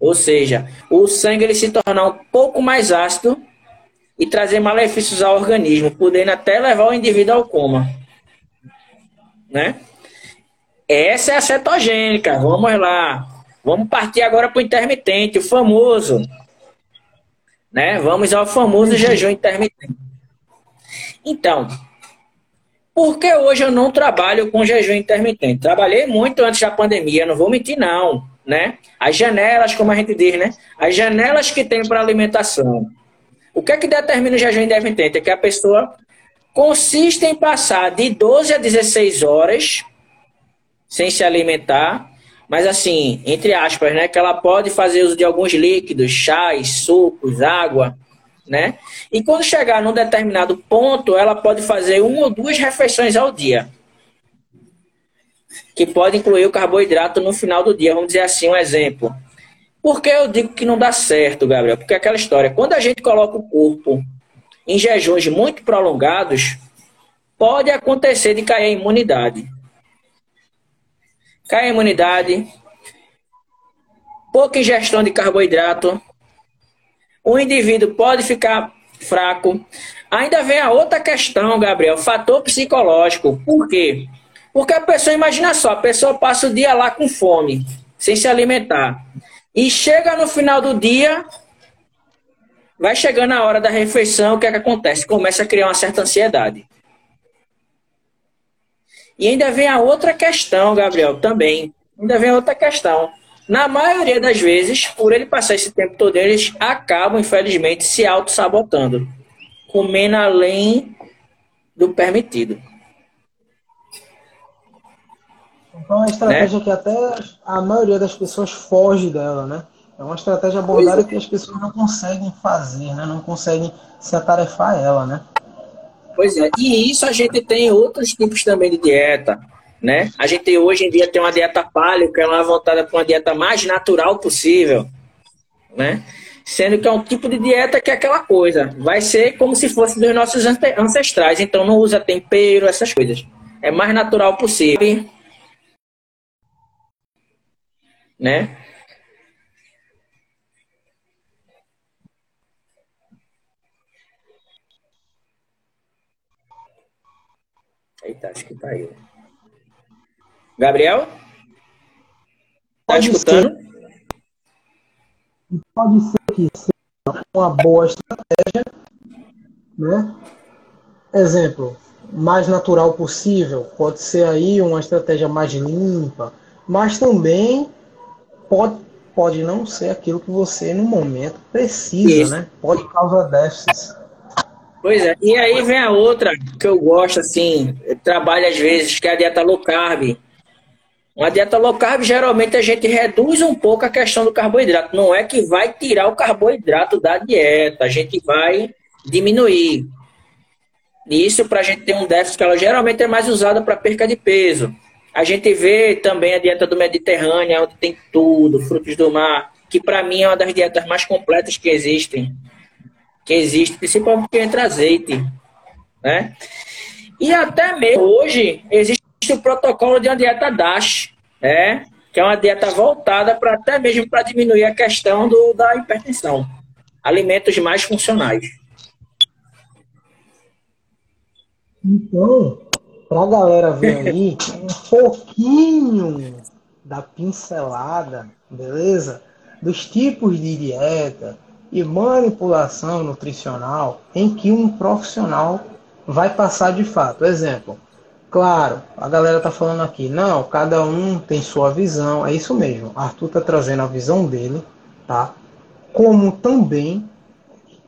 Ou seja, o sangue ele se tornar um pouco mais ácido e trazer malefícios ao organismo, podendo até levar o indivíduo ao coma. Né? Essa é a cetogênica. Vamos lá. Vamos partir agora para o intermitente, o famoso. Né? Vamos ao famoso jejum intermitente. Então, por que hoje eu não trabalho com jejum intermitente? Trabalhei muito antes da pandemia, não vou mentir não, né? As janelas, como a gente diz, né? As janelas que tem para alimentação. O que é que determina o jejum intermitente? É que a pessoa consiste em passar de 12 a 16 horas sem se alimentar, mas assim, entre aspas, né, que ela pode fazer uso de alguns líquidos, chás, sucos, água, né? E quando chegar num determinado ponto, ela pode fazer uma ou duas refeições ao dia. Que pode incluir o carboidrato no final do dia, vamos dizer assim, um exemplo. Por que eu digo que não dá certo, Gabriel? Porque aquela história, quando a gente coloca o corpo em jejuns muito prolongados, pode acontecer de cair a imunidade cai a imunidade, pouca ingestão de carboidrato, o indivíduo pode ficar fraco. Ainda vem a outra questão, Gabriel, fator psicológico. Por quê? Porque a pessoa, imagina só, a pessoa passa o dia lá com fome, sem se alimentar. E chega no final do dia, vai chegando a hora da refeição, o que é que acontece? Começa a criar uma certa ansiedade. E ainda vem a outra questão, Gabriel, também. Ainda vem a outra questão. Na maioria das vezes, por ele passar esse tempo todo, eles acabam, infelizmente, se auto-sabotando, comendo além do permitido. Então é uma estratégia né? que até a maioria das pessoas foge dela, né? É uma estratégia abordada é. que as pessoas não conseguem fazer, né? Não conseguem se atarefar ela, né? Pois é. E isso a gente tem outros tipos também de dieta, né? A gente hoje em dia tem uma dieta paleo, que é uma voltada para uma dieta mais natural possível, né? Sendo que é um tipo de dieta que é aquela coisa, vai ser como se fosse dos nossos ancestrais, então não usa tempero, essas coisas. É mais natural possível né? Eita, acho que caiu. Gabriel? Tá pode escutando? Ser, pode ser que seja uma boa estratégia, né? Exemplo, mais natural possível, pode ser aí uma estratégia mais limpa, mas também pode, pode não ser aquilo que você no momento precisa, Isso. né? Pode causar déficits. Pois é, e aí vem a outra que eu gosto, assim, trabalho às vezes, que é a dieta low carb. Uma dieta low carb, geralmente a gente reduz um pouco a questão do carboidrato. Não é que vai tirar o carboidrato da dieta, a gente vai diminuir. Isso para a gente ter um déficit que ela geralmente é mais usada para perca de peso. A gente vê também a dieta do Mediterrâneo, onde tem tudo, frutos do mar, que para mim é uma das dietas mais completas que existem. Que existe, principalmente entra azeite. Né? E até mesmo hoje existe o protocolo de uma dieta DASH, né? que é uma dieta voltada para até mesmo para diminuir a questão do, da hipertensão. Alimentos mais funcionais. Então, para a galera ver aí um pouquinho da pincelada, beleza? Dos tipos de dieta e manipulação nutricional em que um profissional vai passar de fato. Exemplo, claro, a galera tá falando aqui, não, cada um tem sua visão, é isso mesmo. Arthur tá trazendo a visão dele, tá? Como também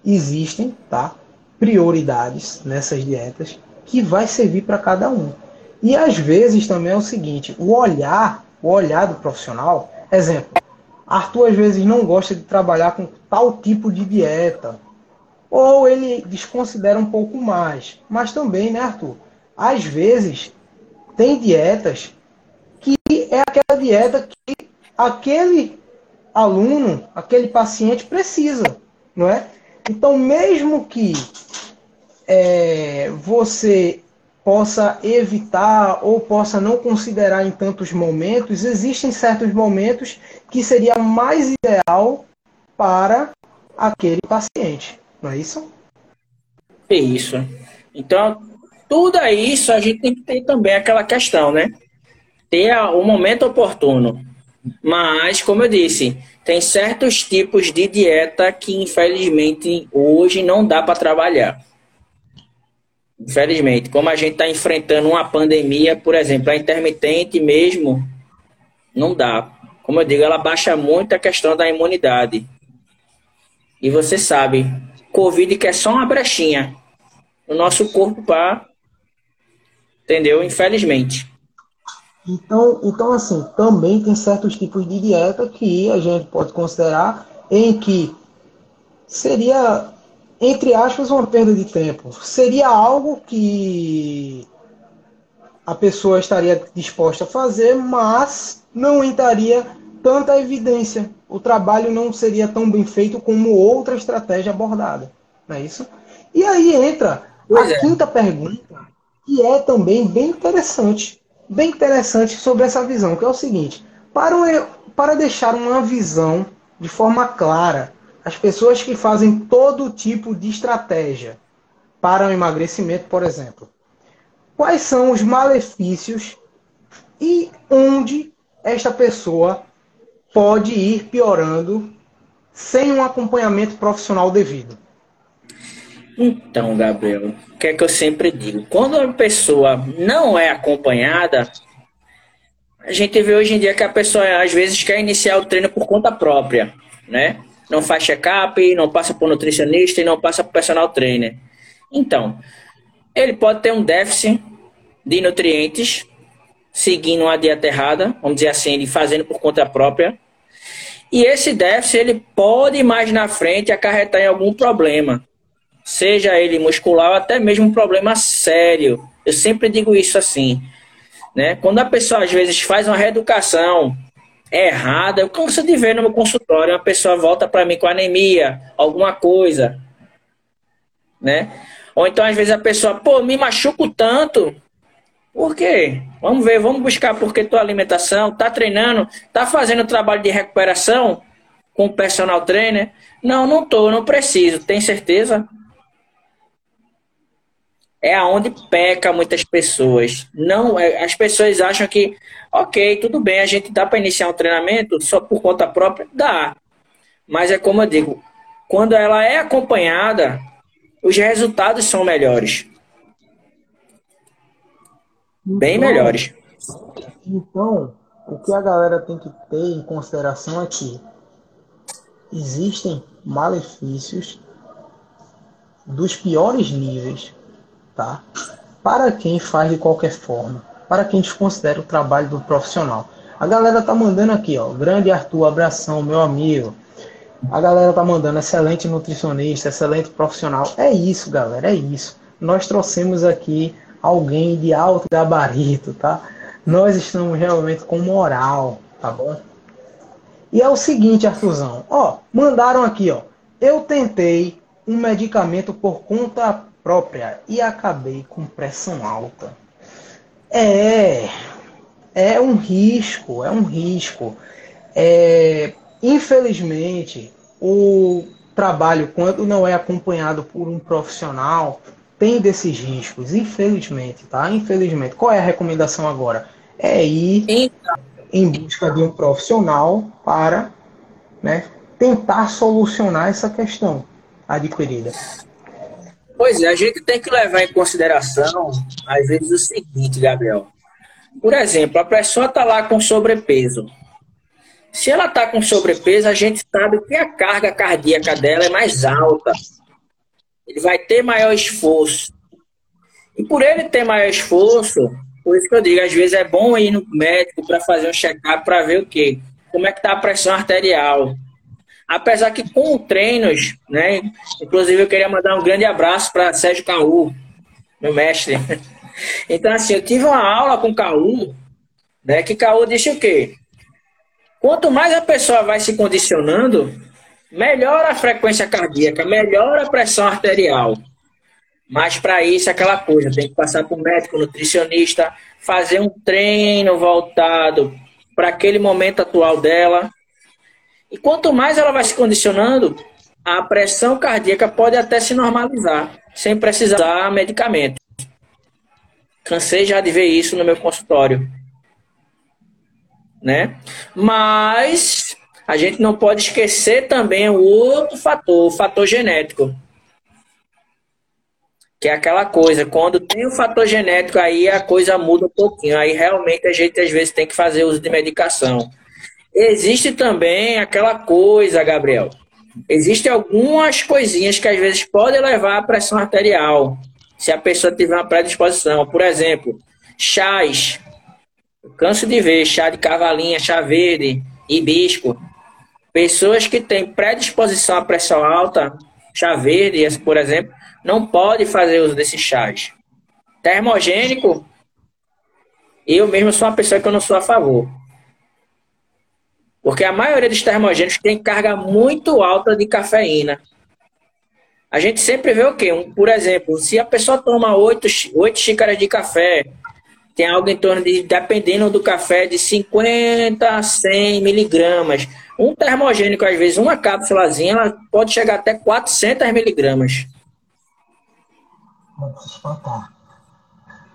existem, tá? Prioridades nessas dietas que vai servir para cada um. E às vezes também é o seguinte, o olhar, o olhar do profissional, exemplo, Arthur às vezes não gosta de trabalhar com tal tipo de dieta, ou ele desconsidera um pouco mais. Mas também, né, Arthur? Às vezes tem dietas que é aquela dieta que aquele aluno, aquele paciente precisa, não é? Então, mesmo que é, você possa evitar ou possa não considerar em tantos momentos, existem certos momentos que seria mais ideal para aquele paciente, não é isso? É isso. Então, tudo isso a gente tem que ter também aquela questão, né? Ter o momento oportuno. Mas, como eu disse, tem certos tipos de dieta que infelizmente hoje não dá para trabalhar. Infelizmente, como a gente está enfrentando uma pandemia, por exemplo, a intermitente mesmo, não dá. Como eu digo, ela baixa muito a questão da imunidade. E você sabe, Covid que é só uma brechinha no nosso corpo para. Entendeu? Infelizmente. Então, então, assim, também tem certos tipos de dieta que a gente pode considerar em que seria entre aspas, uma perda de tempo. Seria algo que a pessoa estaria disposta a fazer, mas não entraria tanta evidência. O trabalho não seria tão bem feito como outra estratégia abordada. Não é isso? E aí entra pois a é. quinta pergunta, que é também bem interessante. Bem interessante sobre essa visão, que é o seguinte: para, para deixar uma visão de forma clara as pessoas que fazem todo tipo de estratégia para o emagrecimento, por exemplo. Quais são os malefícios e onde esta pessoa pode ir piorando sem um acompanhamento profissional devido? Então, Gabriel, o que é que eu sempre digo? Quando a pessoa não é acompanhada, a gente vê hoje em dia que a pessoa às vezes quer iniciar o treino por conta própria, né? Não faz check-up, não passa por nutricionista e não passa por personal trainer. Então, ele pode ter um déficit de nutrientes, seguindo uma dieta errada, vamos dizer assim, ele fazendo por conta própria. E esse déficit ele pode mais na frente acarretar em algum problema, seja ele muscular ou até mesmo um problema sério. Eu sempre digo isso assim, né? Quando a pessoa às vezes faz uma reeducação errada, eu canso de ver no meu consultório uma pessoa volta para mim com anemia, alguma coisa, né? Ou então às vezes a pessoa, pô, me machuco tanto. Por quê? Vamos ver, vamos buscar porque tua alimentação, tá treinando, tá fazendo trabalho de recuperação com o personal trainer? Não, não tô, não preciso. Tem certeza? É aonde peca muitas pessoas. Não, é, as pessoas acham que, ok, tudo bem, a gente dá para iniciar um treinamento só por conta própria, dá. Mas é como eu digo, quando ela é acompanhada, os resultados são melhores. Bem então, melhores. Então, o que a galera tem que ter em consideração é que existem malefícios dos piores níveis, tá? Para quem faz de qualquer forma, para quem desconsidera o trabalho do profissional. A galera tá mandando aqui, ó, grande Arthur, abração, meu amigo. A galera tá mandando excelente nutricionista, excelente profissional. É isso, galera, é isso. Nós trouxemos aqui alguém de alto gabarito, tá? Nós estamos realmente com moral, tá bom? E é o seguinte, Arthurzão, ó, mandaram aqui, ó. Eu tentei um medicamento por conta própria e acabei com pressão alta. É, é um risco, é um risco. É, infelizmente, o trabalho, quando não é acompanhado por um profissional, tem desses riscos, infelizmente, tá? Infelizmente. Qual é a recomendação agora? É ir então. em busca de um profissional para né, tentar solucionar essa questão adquirida. Pois é, a gente tem que levar em consideração, às vezes, o seguinte, Gabriel. Por exemplo, a pessoa está lá com sobrepeso. Se ela está com sobrepeso, a gente sabe que a carga cardíaca dela é mais alta. Ele vai ter maior esforço. E por ele ter maior esforço, por isso que eu digo, às vezes é bom ir no médico para fazer um check-up para ver o quê? Como é que está a pressão arterial. Apesar que com treinos, né? Inclusive eu queria mandar um grande abraço para Sérgio Caú, meu mestre. [LAUGHS] Então, assim, eu tive uma aula com o Caú, né? Que Caú disse o quê? Quanto mais a pessoa vai se condicionando, melhora a frequência cardíaca, melhora a pressão arterial. Mas para isso, aquela coisa, tem que passar por médico, nutricionista, fazer um treino voltado para aquele momento atual dela. E quanto mais ela vai se condicionando, a pressão cardíaca pode até se normalizar, sem precisar medicamento. Cansei já de ver isso no meu consultório né? Mas a gente não pode esquecer também o outro fator, o fator genético. Que é aquela coisa, quando tem o fator genético, aí a coisa muda um pouquinho. Aí realmente a gente às vezes tem que fazer uso de medicação. Existe também aquela coisa, Gabriel. Existem algumas coisinhas que às vezes podem levar à pressão arterial, se a pessoa tiver uma predisposição. Por exemplo, chás, eu canso de ver chá de cavalinha, chá verde, hibisco. Pessoas que têm predisposição à pressão alta, chá verde, por exemplo, não pode fazer uso desses chás. Termogênico, eu mesmo sou uma pessoa que eu não sou a favor. Porque a maioria dos termogênicos tem carga muito alta de cafeína. A gente sempre vê o quê? Um, por exemplo, se a pessoa toma oito, oito xícaras de café tem algo em torno de, dependendo do café, de 50 a 100 miligramas. Um termogênico, às vezes, uma cápsulazinha, ela pode chegar até 400 miligramas.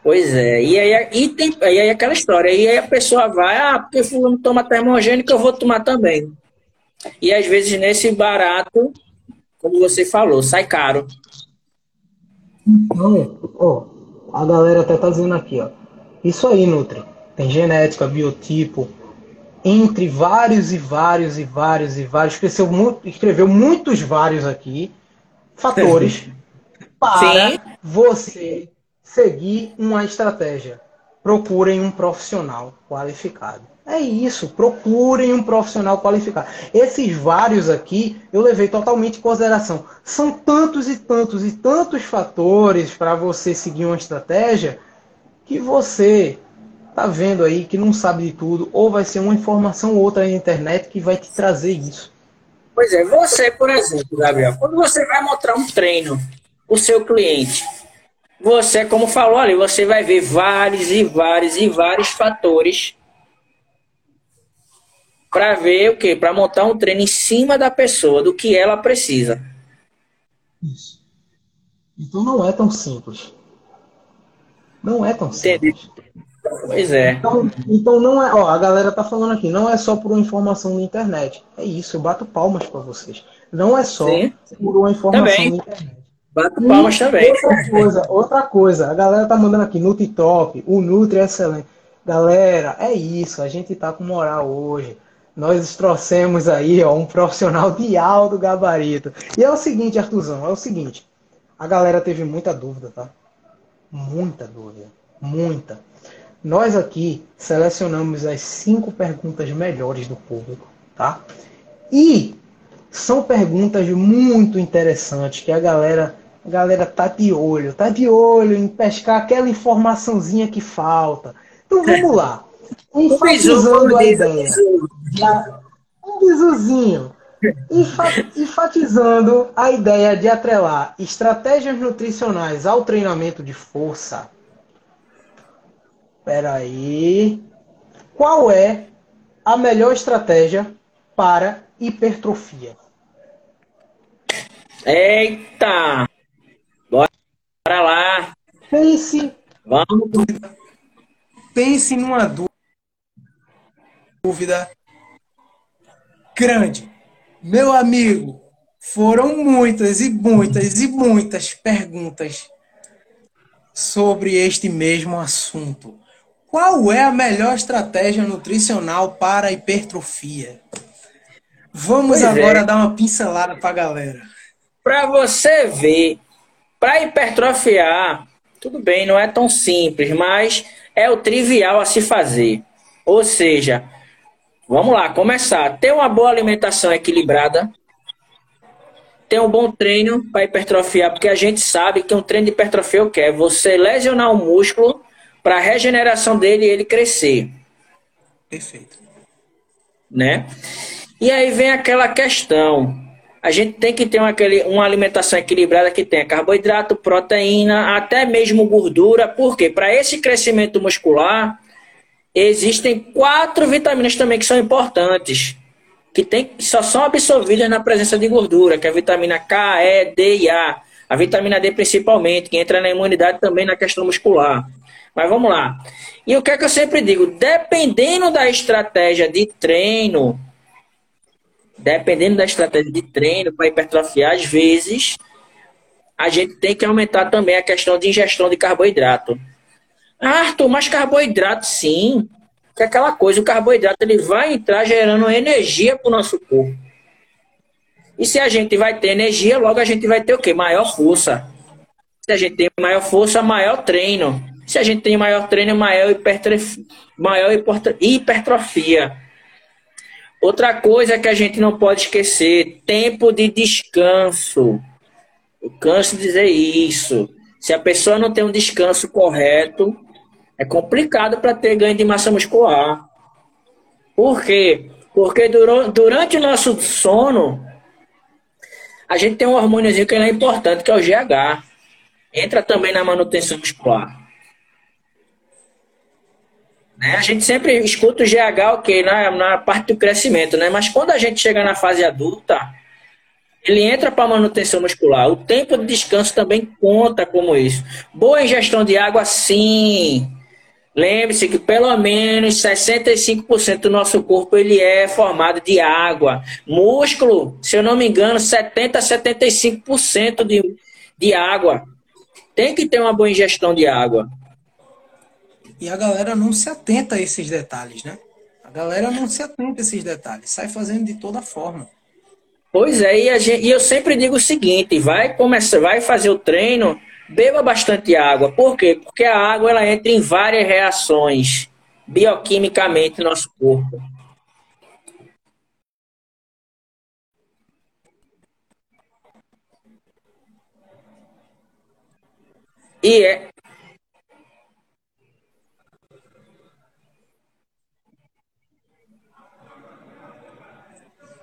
Pois é, e aí, e tem, e aí aquela história, e aí a pessoa vai, ah, porque fulano toma termogênico, eu vou tomar também. E às vezes nesse barato, como você falou, sai caro. Então, ó, a galera até tá dizendo aqui, ó. Isso aí, Nutri. Tem genética, biotipo, entre vários e vários e vários e vários, escreveu, muito, escreveu muitos vários aqui, fatores [LAUGHS] para Sim. você seguir uma estratégia. Procurem um profissional qualificado. É isso, procurem um profissional qualificado. Esses vários aqui eu levei totalmente em consideração. São tantos e tantos e tantos fatores para você seguir uma estratégia que você tá vendo aí que não sabe de tudo, ou vai ser uma informação ou outra na internet que vai te trazer isso. Pois é, você, por exemplo, Gabriel, quando você vai mostrar um treino o seu cliente, você, como falou ali, você vai ver vários e vários e vários fatores para ver o quê? Para montar um treino em cima da pessoa, do que ela precisa. Isso. Então não é tão simples. Não é tão simples. Pois é. Então, então não é, ó, a galera tá falando aqui, não é só por uma informação na internet. É isso, eu bato palmas para vocês. Não é só Sim. por uma informação também. na internet. Bato palmas e também. Outra coisa, outra coisa, a galera tá mandando aqui NutriTop, o Nutri é excelente. Galera, é isso, a gente tá com moral hoje. Nós trouxemos aí, ó, um profissional de alto gabarito. E é o seguinte, Artuzão, é o seguinte. A galera teve muita dúvida, tá? Muita dúvida. Muita. Nós aqui selecionamos as cinco perguntas melhores do público, tá? E são perguntas muito interessantes que a galera, a galera tá de olho, tá de olho em pescar aquela informaçãozinha que falta. Então vamos lá. [LAUGHS] Enfatizando a ideia. Um bisuzinho. Enfatizando a ideia de atrelar estratégias nutricionais ao treinamento de força Espera aí. Qual é a melhor estratégia para hipertrofia? Eita! Bora lá. Pense. Vamos. Pense numa dúvida grande. Meu amigo, foram muitas e muitas e muitas perguntas sobre este mesmo assunto. Qual é a melhor estratégia nutricional para a hipertrofia? Vamos pois agora é. dar uma pincelada para a galera. Para você ver, para hipertrofiar, tudo bem, não é tão simples, mas é o trivial a se fazer. Ou seja, vamos lá, começar. Ter uma boa alimentação equilibrada, ter um bom treino para hipertrofiar, porque a gente sabe que um treino de hipertrofia é o que é você lesionar o músculo para a regeneração dele e ele crescer. Perfeito. Né? E aí vem aquela questão. A gente tem que ter uma, uma alimentação equilibrada que tenha carboidrato, proteína, até mesmo gordura. Por quê? Para esse crescimento muscular, existem quatro vitaminas também que são importantes, que tem, só são absorvidas na presença de gordura, que é a vitamina K, E, D e A. A vitamina D principalmente, que entra na imunidade também na questão muscular. Mas vamos lá. E o que é que eu sempre digo? Dependendo da estratégia de treino, dependendo da estratégia de treino para hipertrofiar, às vezes a gente tem que aumentar também a questão de ingestão de carboidrato. Ah, Arthur, mas carboidrato sim. Que é aquela coisa, o carboidrato ele vai entrar gerando energia para o nosso corpo. E se a gente vai ter energia, logo a gente vai ter o quê? Maior força. Se a gente tem maior força, maior treino. Se a gente tem maior treino, maior. Maior hipertrofia. Outra coisa que a gente não pode esquecer: tempo de descanso. Eu canso de dizer isso. Se a pessoa não tem um descanso correto, é complicado para ter ganho de massa muscular. Por quê? Porque durante o nosso sono, a gente tem um hormôniozinho que é importante, que é o GH. Entra também na manutenção muscular. Né? A gente sempre escuta o GH, ok, na, na parte do crescimento, né? Mas quando a gente chega na fase adulta, Ele entra para manutenção muscular. O tempo de descanso também conta como isso. Boa ingestão de água, sim. Lembre-se que pelo menos 65% do nosso corpo ele é formado de água. Músculo, se eu não me engano, 70 a 75% de, de água. Tem que ter uma boa ingestão de água. E a galera não se atenta a esses detalhes, né? A galera não se atenta a esses detalhes, sai fazendo de toda forma. Pois é, e, gente, e eu sempre digo o seguinte: vai começar, vai fazer o treino, beba bastante água. Por quê? Porque a água ela entra em várias reações bioquimicamente no nosso corpo. E é,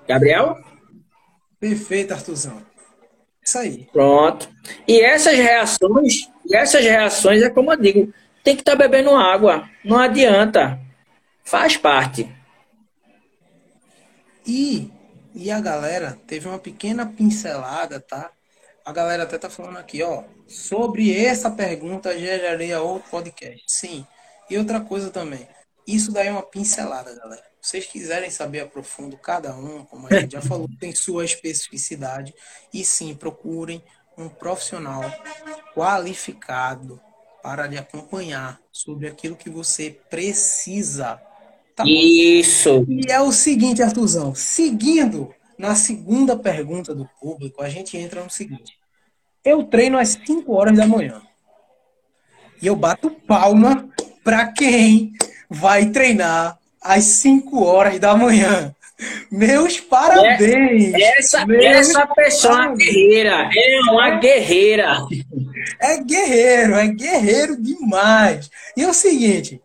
Gabriel? Perfeito, Artuzão. Isso aí. Pronto. E essas reações, e essas reações é como eu digo, tem que estar tá bebendo água. Não adianta. Faz parte. E, e a galera teve uma pequena pincelada, tá? A galera até tá falando aqui, ó, sobre essa pergunta geraria outro podcast. Sim. E outra coisa também. Isso daí é uma pincelada, galera vocês quiserem saber a profundo cada um, como a gente já falou, tem sua especificidade. E sim, procurem um profissional qualificado para lhe acompanhar sobre aquilo que você precisa. Tá Isso. E é o seguinte, Artuzão, seguindo na segunda pergunta do público, a gente entra no seguinte. Eu treino às 5 horas da manhã. E eu bato palma para quem vai treinar às 5 horas da manhã. Meus parabéns! Essa, Meus essa pessoa é uma guerreira, é uma guerreira. É guerreiro, é guerreiro demais. E é o seguinte: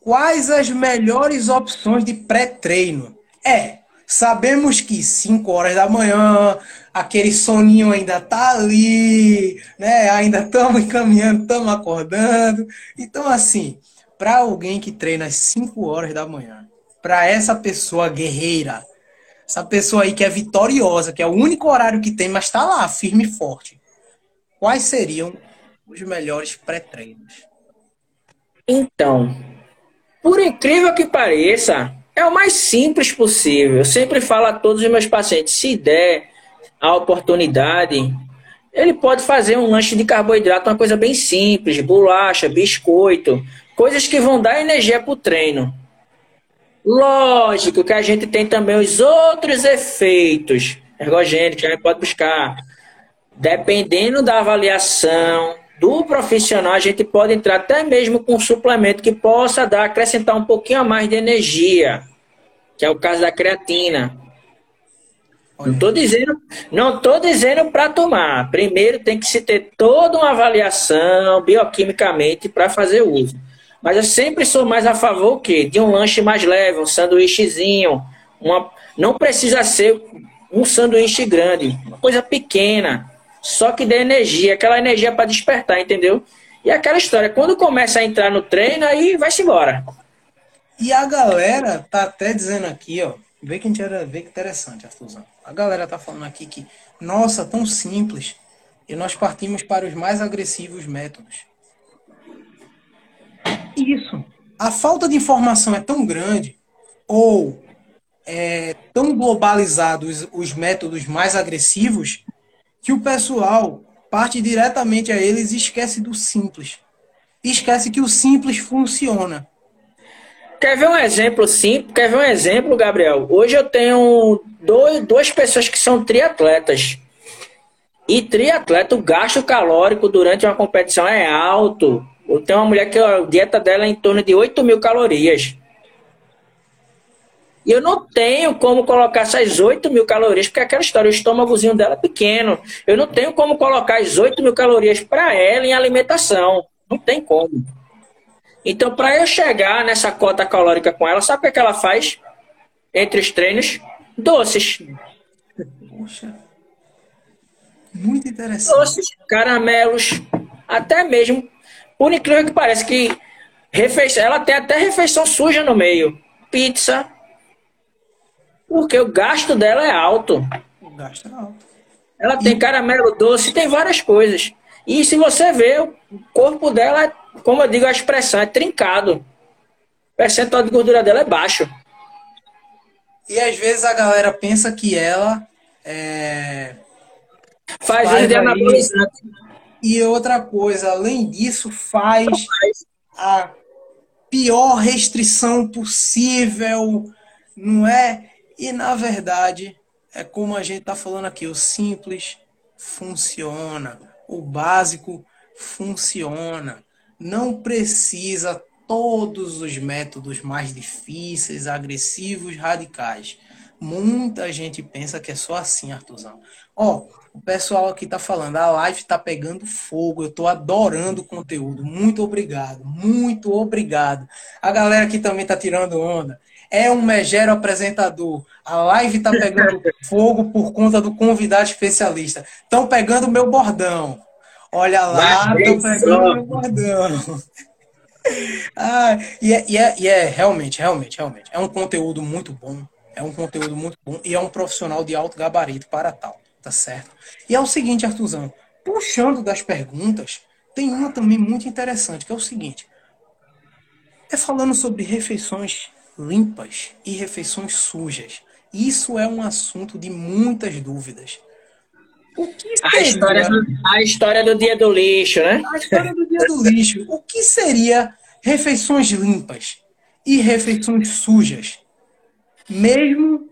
quais as melhores opções de pré-treino? É, sabemos que 5 horas da manhã, aquele soninho ainda tá ali, né? Ainda estamos encaminhando, estamos acordando. Então, assim, para alguém que treina às 5 horas da manhã, para essa pessoa guerreira, essa pessoa aí que é vitoriosa, que é o único horário que tem, mas está lá, firme e forte, quais seriam os melhores pré-treinos? Então, por incrível que pareça, é o mais simples possível. Eu sempre falo a todos os meus pacientes, se der a oportunidade, ele pode fazer um lanche de carboidrato, uma coisa bem simples, bolacha, biscoito, Coisas que vão dar energia para o treino. Lógico que a gente tem também os outros efeitos ergogênicos que a gente pode buscar. Dependendo da avaliação do profissional, a gente pode entrar até mesmo com um suplemento que possa dar, acrescentar um pouquinho a mais de energia, que é o caso da creatina. Não estou dizendo, não tô dizendo para tomar. Primeiro tem que se ter toda uma avaliação bioquimicamente para fazer uso. Mas eu sempre sou mais a favor de um lanche mais leve, um sanduíchezinho. Uma... Não precisa ser um sanduíche grande, uma coisa pequena, só que dê energia, aquela energia para despertar, entendeu? E aquela história, quando começa a entrar no treino, aí vai-se embora. E a galera tá até dizendo aqui, ó, vê que, vê que interessante a fusão. A galera tá falando aqui que, nossa, tão simples, e nós partimos para os mais agressivos métodos. Isso. A falta de informação é tão grande, ou é, tão globalizados os métodos mais agressivos, que o pessoal parte diretamente a eles e esquece do simples. Esquece que o simples funciona. Quer ver um exemplo simples? Quer ver um exemplo, Gabriel? Hoje eu tenho dois, duas pessoas que são triatletas. E triatleta, o gasto calórico durante uma competição é alto. Eu tenho uma mulher que a dieta dela é em torno de 8 mil calorias. E eu não tenho como colocar essas 8 mil calorias, porque aquela história, o estômagozinho dela é pequeno. Eu não tenho como colocar as 8 mil calorias para ela em alimentação. Não tem como. Então, para eu chegar nessa cota calórica com ela, sabe o que, é que ela faz? Entre os treinos? Doces. Poxa. Muito interessante. Doces, caramelos, até mesmo por incrível que pareça, que refeição, ela tem até refeição suja no meio. Pizza. Porque o gasto dela é alto. Gasta alto. Ela tem e... caramelo doce, tem várias coisas. E se você ver, o corpo dela, como eu digo, a expressão é trincado. O percentual de gordura dela é baixo. E às vezes a galera pensa que ela é... faz, faz de anabolizante. E outra coisa, além disso, faz a pior restrição possível, não é? E na verdade, é como a gente está falando aqui, o simples funciona, o básico funciona. Não precisa todos os métodos mais difíceis, agressivos, radicais. Muita gente pensa que é só assim, Artuzão. Ó, o pessoal aqui tá falando, a live tá pegando fogo, eu tô adorando o conteúdo. Muito obrigado, muito obrigado. A galera aqui também tá tirando onda. É um megero apresentador. A live tá pegando [LAUGHS] fogo por conta do convidado especialista. Estão pegando meu bordão. Olha lá, estão pegando meu bordão. [LAUGHS] Ah, e, é, e, é, e é realmente, realmente, realmente. É um conteúdo muito bom. É um conteúdo muito bom e é um profissional de alto gabarito para tal, tá certo? E é o seguinte, Artuzão, puxando das perguntas, tem uma também muito interessante, que é o seguinte. É falando sobre refeições limpas e refeições sujas. Isso é um assunto de muitas dúvidas. O que seria... a, história do, a história do dia do lixo, né? A história do dia do lixo. O que seria refeições limpas e refeições sujas? Mesmo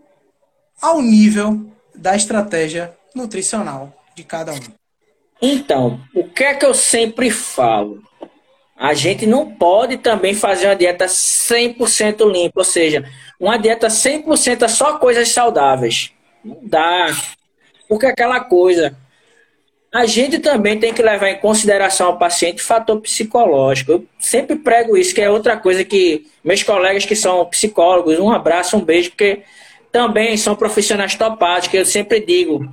ao nível da estratégia nutricional de cada um. Então, o que é que eu sempre falo? A gente não pode também fazer uma dieta 100% limpa, ou seja, uma dieta 100% é só coisas saudáveis. Não dá. Porque aquela coisa, a gente também tem que levar em consideração ao paciente fator psicológico. Eu sempre prego isso, que é outra coisa que meus colegas que são psicólogos, um abraço, um beijo, porque também são profissionais topados, que eu sempre digo,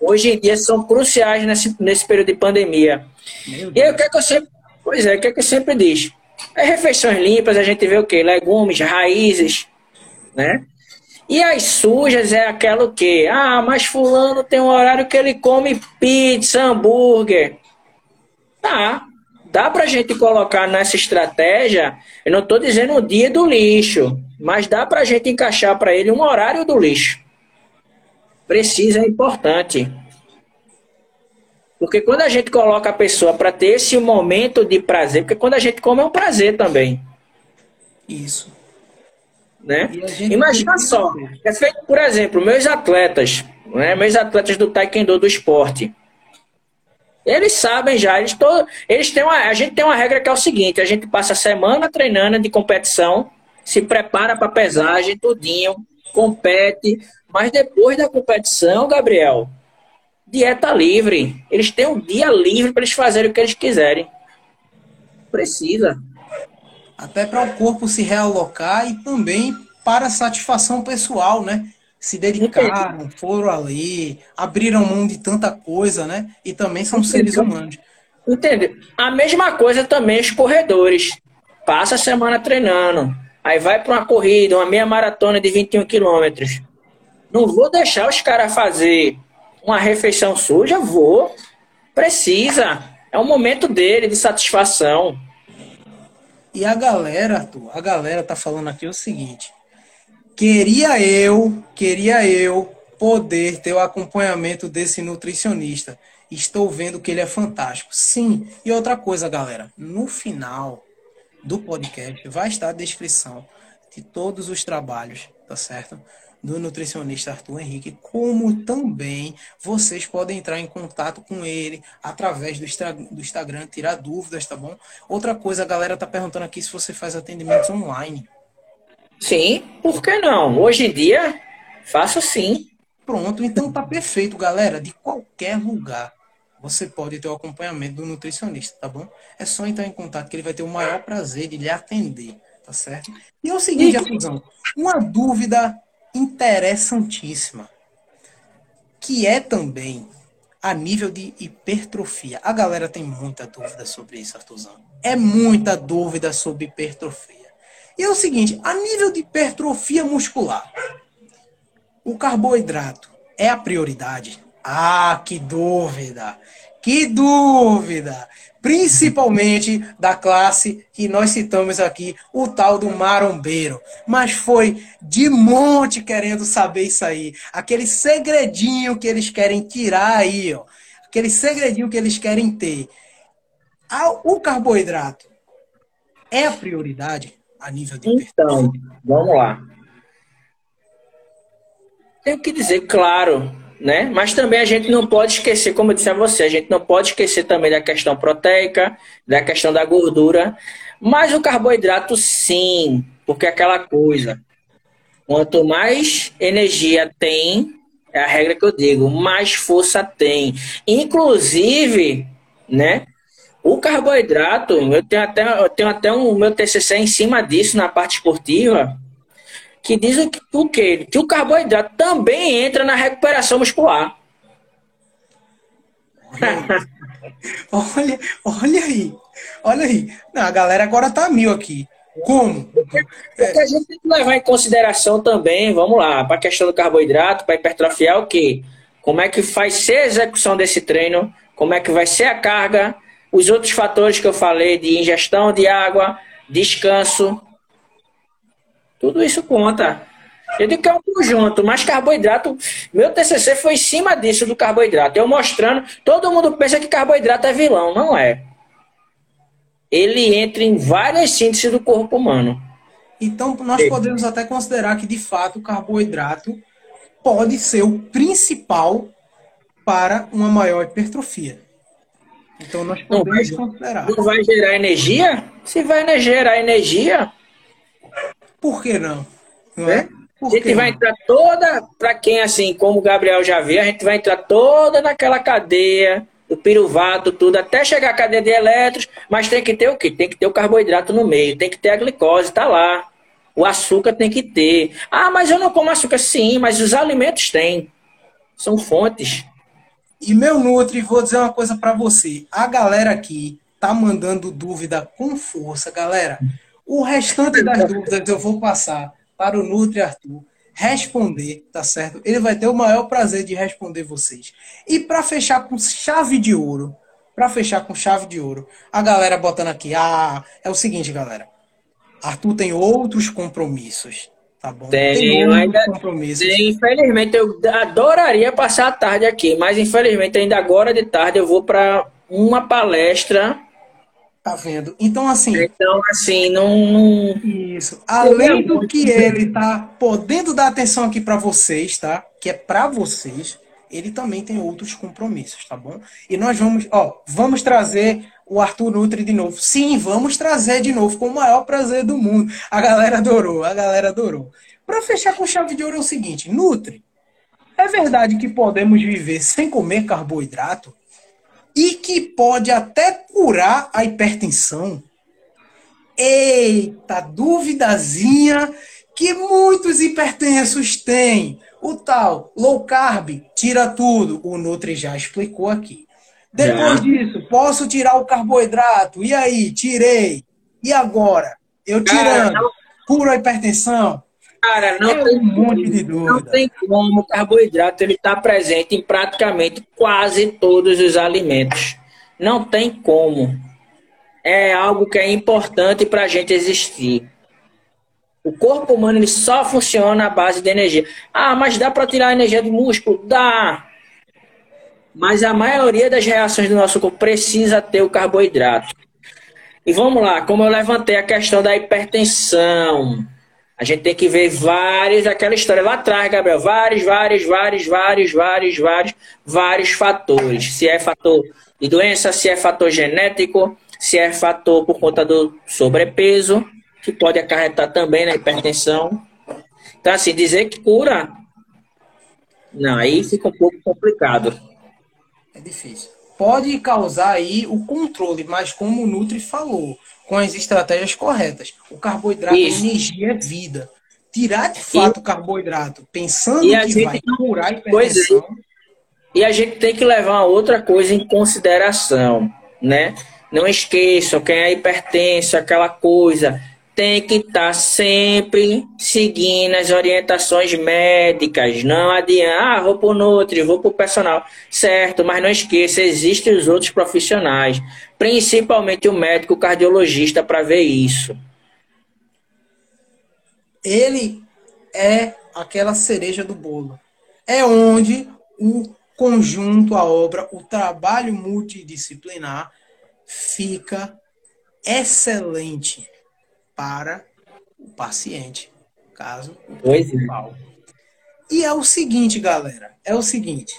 hoje em dia são cruciais nesse, nesse período de pandemia. E aí, o que, é que eu sempre Pois é, o que, é que sempre diz? É refeições limpas, a gente vê o quê? Legumes, raízes, né? E as sujas é aquela o quê? Ah, mas fulano tem um horário que ele come pizza, hambúrguer. Tá. Dá pra gente colocar nessa estratégia, eu não estou dizendo o dia do lixo, mas dá pra gente encaixar para ele um horário do lixo. Precisa, é importante. Porque quando a gente coloca a pessoa para ter esse momento de prazer, porque quando a gente come é um prazer também. Isso. Né? Imagina só, é feito, por exemplo, meus atletas, né, meus atletas do taekwondo do esporte. Eles sabem já, eles, todo, eles têm uma, a gente tem uma regra que é o seguinte, a gente passa a semana treinando de competição, se prepara para pesagem, tudinho, compete, mas depois da competição, Gabriel, dieta livre. Eles têm um dia livre para eles fazerem o que eles quiserem. Precisa. Até para o corpo se realocar e também para satisfação pessoal, né? Se dedicaram, foram ali, abriram mão de tanta coisa, né? E também são seres humanos. Entendeu? A mesma coisa também os corredores. Passa a semana treinando. Aí vai para uma corrida, uma meia maratona de 21 quilômetros. Não vou deixar os caras fazer uma refeição suja? Vou. Precisa. É um momento dele de satisfação. E a galera, Arthur, a galera tá falando aqui o seguinte: queria eu, queria eu poder ter o acompanhamento desse nutricionista. Estou vendo que ele é fantástico. Sim. E outra coisa, galera, no final do podcast vai estar a descrição de todos os trabalhos, tá certo? Do nutricionista Arthur Henrique, como também vocês podem entrar em contato com ele através do, do Instagram, tirar dúvidas, tá bom? Outra coisa, a galera tá perguntando aqui se você faz atendimentos online. Sim, por que não? Hoje em dia, faço sim. Pronto, então tá perfeito, galera. De qualquer lugar, você pode ter o acompanhamento do nutricionista, tá bom? É só entrar em contato que ele vai ter o maior prazer de lhe atender, tá certo? E é o seguinte, Afusão, uma dúvida interessantíssima, que é também a nível de hipertrofia. A galera tem muita dúvida sobre isso, Artuzão. É muita dúvida sobre hipertrofia. E é o seguinte, a nível de hipertrofia muscular, o carboidrato é a prioridade? Ah, que dúvida! Que dúvida! Principalmente da classe que nós citamos aqui, o tal do marombeiro. Mas foi de monte querendo saber isso aí. Aquele segredinho que eles querem tirar aí, ó. Aquele segredinho que eles querem ter. O carboidrato é a prioridade a nível de Então, vamos lá. Tenho que dizer, claro, né? Mas também a gente não pode esquecer, como eu disse a você, a gente não pode esquecer também da questão proteica, da questão da gordura, mas o carboidrato sim, porque é aquela coisa. Quanto mais energia tem, é a regra que eu digo, mais força tem. Inclusive, né? O carboidrato, eu tenho até, eu tenho até um meu TCC em cima disso na parte esportiva, que diz o, o quê? Que o carboidrato também entra na recuperação muscular. Olha, olha aí, olha aí. Não, a galera agora tá mil aqui. Como? Porque a gente tem que levar em consideração também, vamos lá, para a questão do carboidrato, para hipertrofiar o quê? Como é que vai ser a execução desse treino, como é que vai ser a carga, os outros fatores que eu falei de ingestão de água, descanso, tudo isso conta. Eu digo que é um conjunto, mas carboidrato, meu TCC foi em cima disso do carboidrato. Eu mostrando, todo mundo pensa que carboidrato é vilão, não é. Ele entra em várias sínteses do corpo humano. Então, nós podemos até considerar que, de fato, o carboidrato pode ser o principal para uma maior hipertrofia. Então, nós podemos não vai, considerar. Não vai gerar energia? Se vai gerar energia, por que não? não é? a gente vai entrar toda, para quem assim, como o Gabriel já viu, a gente vai entrar toda naquela cadeia do piruvato, tudo, até chegar à cadeia de elétrons, mas tem que ter o quê? Tem que ter o carboidrato no meio, tem que ter a glicose, tá lá. O açúcar tem que ter. Ah, mas eu não como açúcar. Sim, mas os alimentos têm. São fontes. E meu Nutri, vou dizer uma coisa para você. A galera aqui tá mandando dúvida com força, galera. O restante das dúvidas eu vou passar para o Nutri Arthur responder, tá certo? Ele vai ter o maior prazer de responder vocês. E para fechar com chave de ouro, para fechar com chave de ouro, a galera botando aqui, ah, é o seguinte, galera. Arthur tem outros compromissos, tá bom? Tem, tem ainda, compromissos. Tem, infelizmente eu adoraria passar a tarde aqui, mas infelizmente ainda agora de tarde eu vou para uma palestra Tá vendo? Então, assim. Então, assim, não. Isso. Além do que ele tá podendo dar atenção aqui para vocês, tá? Que é para vocês, ele também tem outros compromissos, tá bom? E nós vamos, ó, vamos trazer o Arthur Nutri de novo. Sim, vamos trazer de novo, com o maior prazer do mundo. A galera adorou, a galera adorou. Para fechar com chave de ouro é o seguinte: Nutri, é verdade que podemos viver sem comer carboidrato? E que pode até curar a hipertensão. Eita, duvidazinha que muitos hipertensos têm. O tal low carb tira tudo. O Nutri já explicou aqui. Depois já. disso, posso tirar o carboidrato. E aí, tirei. E agora? Eu tirando, cura a hipertensão? Cara, não é tem um monte de dúvida. Não tem como. O carboidrato ele está presente em praticamente quase todos os alimentos. Não tem como. É algo que é importante para a gente existir. O corpo humano ele só funciona à base de energia. Ah, mas dá para tirar a energia do músculo? Dá. Mas a maioria das reações do nosso corpo precisa ter o carboidrato. E vamos lá, como eu levantei a questão da hipertensão. A gente tem que ver vários, aquela história lá atrás, Gabriel, vários, vários, vários, vários, vários, vários, vários fatores. Se é fator de doença, se é fator genético, se é fator por conta do sobrepeso, que pode acarretar também na hipertensão. Então, assim, dizer que cura, não, aí fica um pouco complicado. É difícil. Pode causar aí o controle, mas como o Nutri falou, com as estratégias corretas. O carboidrato é Isso. é energia, é vida. Tirar de fato e, o carboidrato, pensando que vai curar a é. E a gente tem que levar outra coisa em consideração, né? Não esqueçam, quem é hipertenso, aquela coisa, tem que estar tá sempre seguindo as orientações médicas. Não adianta, ah, vou pro Nutri, vou pro personal. Certo, mas não esqueça, existem os outros profissionais, principalmente o médico cardiologista para ver isso. Ele é aquela cereja do bolo. É onde o conjunto, a obra, o trabalho multidisciplinar fica excelente para o paciente, caso pois é. E é o seguinte, galera, é o seguinte.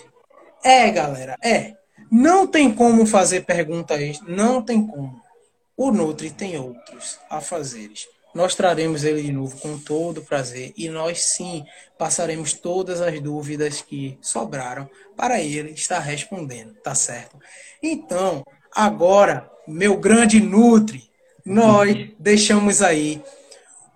É, galera, é. Não tem como fazer perguntas, não tem como. O Nutri tem outros a fazeres. Nós traremos ele de novo com todo prazer e nós sim passaremos todas as dúvidas que sobraram para ele estar respondendo, tá certo? Então, agora, meu grande Nutri, nós deixamos aí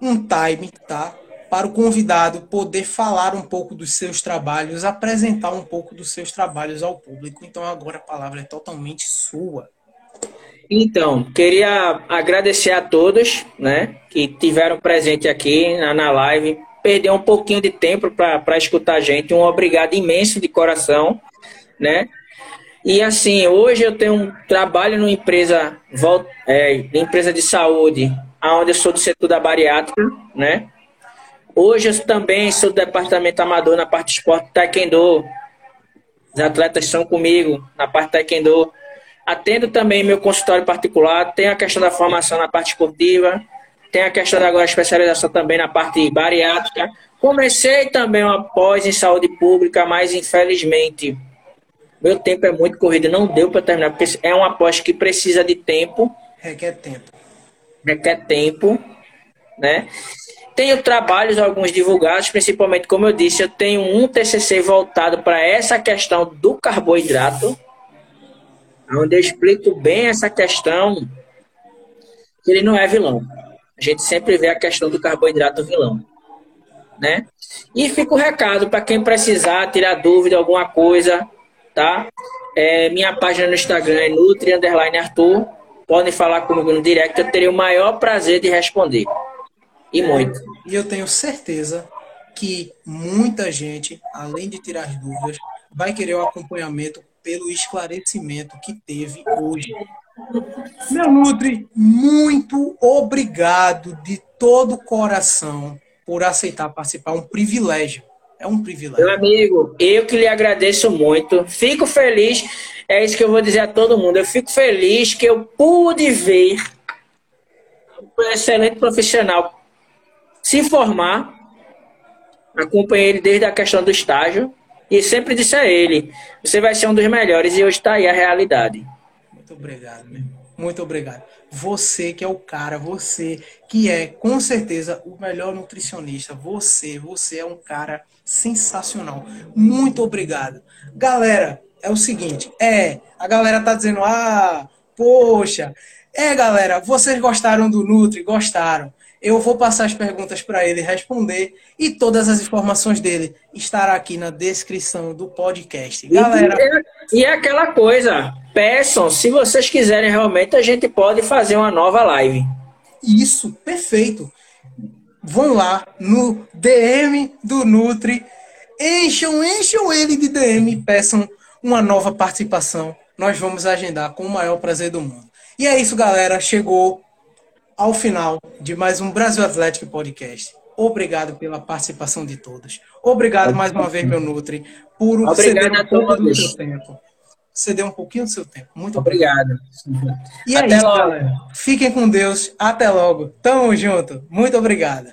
um time, tá? Para o convidado poder falar um pouco dos seus trabalhos, apresentar um pouco dos seus trabalhos ao público. Então agora a palavra é totalmente sua. Então, queria agradecer a todos, né, que tiveram presente aqui na, na live, perder um pouquinho de tempo para escutar a gente. Um obrigado imenso de coração, né? E assim, hoje eu tenho um trabalho numa empresa, é, empresa de saúde, onde eu sou do setor da bariátrica, né? Hoje eu também sou do departamento amador na parte de esporte taekwondo. Os atletas estão comigo na parte taekwondo. Atendo também meu consultório particular, tem a questão da formação na parte esportiva, tem a questão da agora especialização também na parte bariátrica. Comecei também uma pós em saúde pública, mas infelizmente meu tempo é muito corrido, não deu para terminar, porque é uma aposta que precisa de tempo. Requer tempo. Requer tempo, né? Tenho trabalhos, alguns divulgados, principalmente, como eu disse, eu tenho um TCC voltado para essa questão do carboidrato, onde eu explico bem essa questão, que ele não é vilão. A gente sempre vê a questão do carboidrato vilão, né? E fica o recado para quem precisar tirar dúvida, alguma coisa, tá? É, minha página no Instagram é Nutri Underline Arthur. Podem falar comigo no direct, eu terei o maior prazer de responder. E muito. E eu tenho certeza que muita gente, além de tirar as dúvidas, vai querer o acompanhamento pelo esclarecimento que teve hoje. Meu Nutri, muito obrigado de todo o coração por aceitar participar. Um privilégio é um privilégio. Meu amigo, eu que lhe agradeço muito. Fico feliz, é isso que eu vou dizer a todo mundo. Eu fico feliz que eu pude ver um excelente profissional se formar. Acompanhei ele desde a questão do estágio e sempre disse a ele: você vai ser um dos melhores e hoje está aí a realidade. Muito obrigado, meu. Muito obrigado. Você que é o cara, você que é com certeza o melhor nutricionista. Você, você é um cara sensacional. Muito obrigado. Galera, é o seguinte, é, a galera tá dizendo: "Ah, poxa, é, galera, vocês gostaram do Nutri? Gostaram. Eu vou passar as perguntas para ele responder e todas as informações dele estará aqui na descrição do podcast. Galera, e, e é aquela coisa, peçam, se vocês quiserem realmente, a gente pode fazer uma nova live. Isso, perfeito. Vão lá no DM do Nutri, encham, encham ele de DM e peçam uma nova participação. Nós vamos agendar com o maior prazer do mundo. E é isso, galera. Chegou ao final de mais um Brasil Atlético Podcast. Obrigado pela participação de todos. Obrigado mais uma vez, meu Nutri, por Obrigado ceder um pouco do seu tempo ceder um pouquinho do seu tempo. Muito obrigado. E é Até é isso, logo. galera. Fiquem com Deus. Até logo. Tamo junto. Muito obrigado.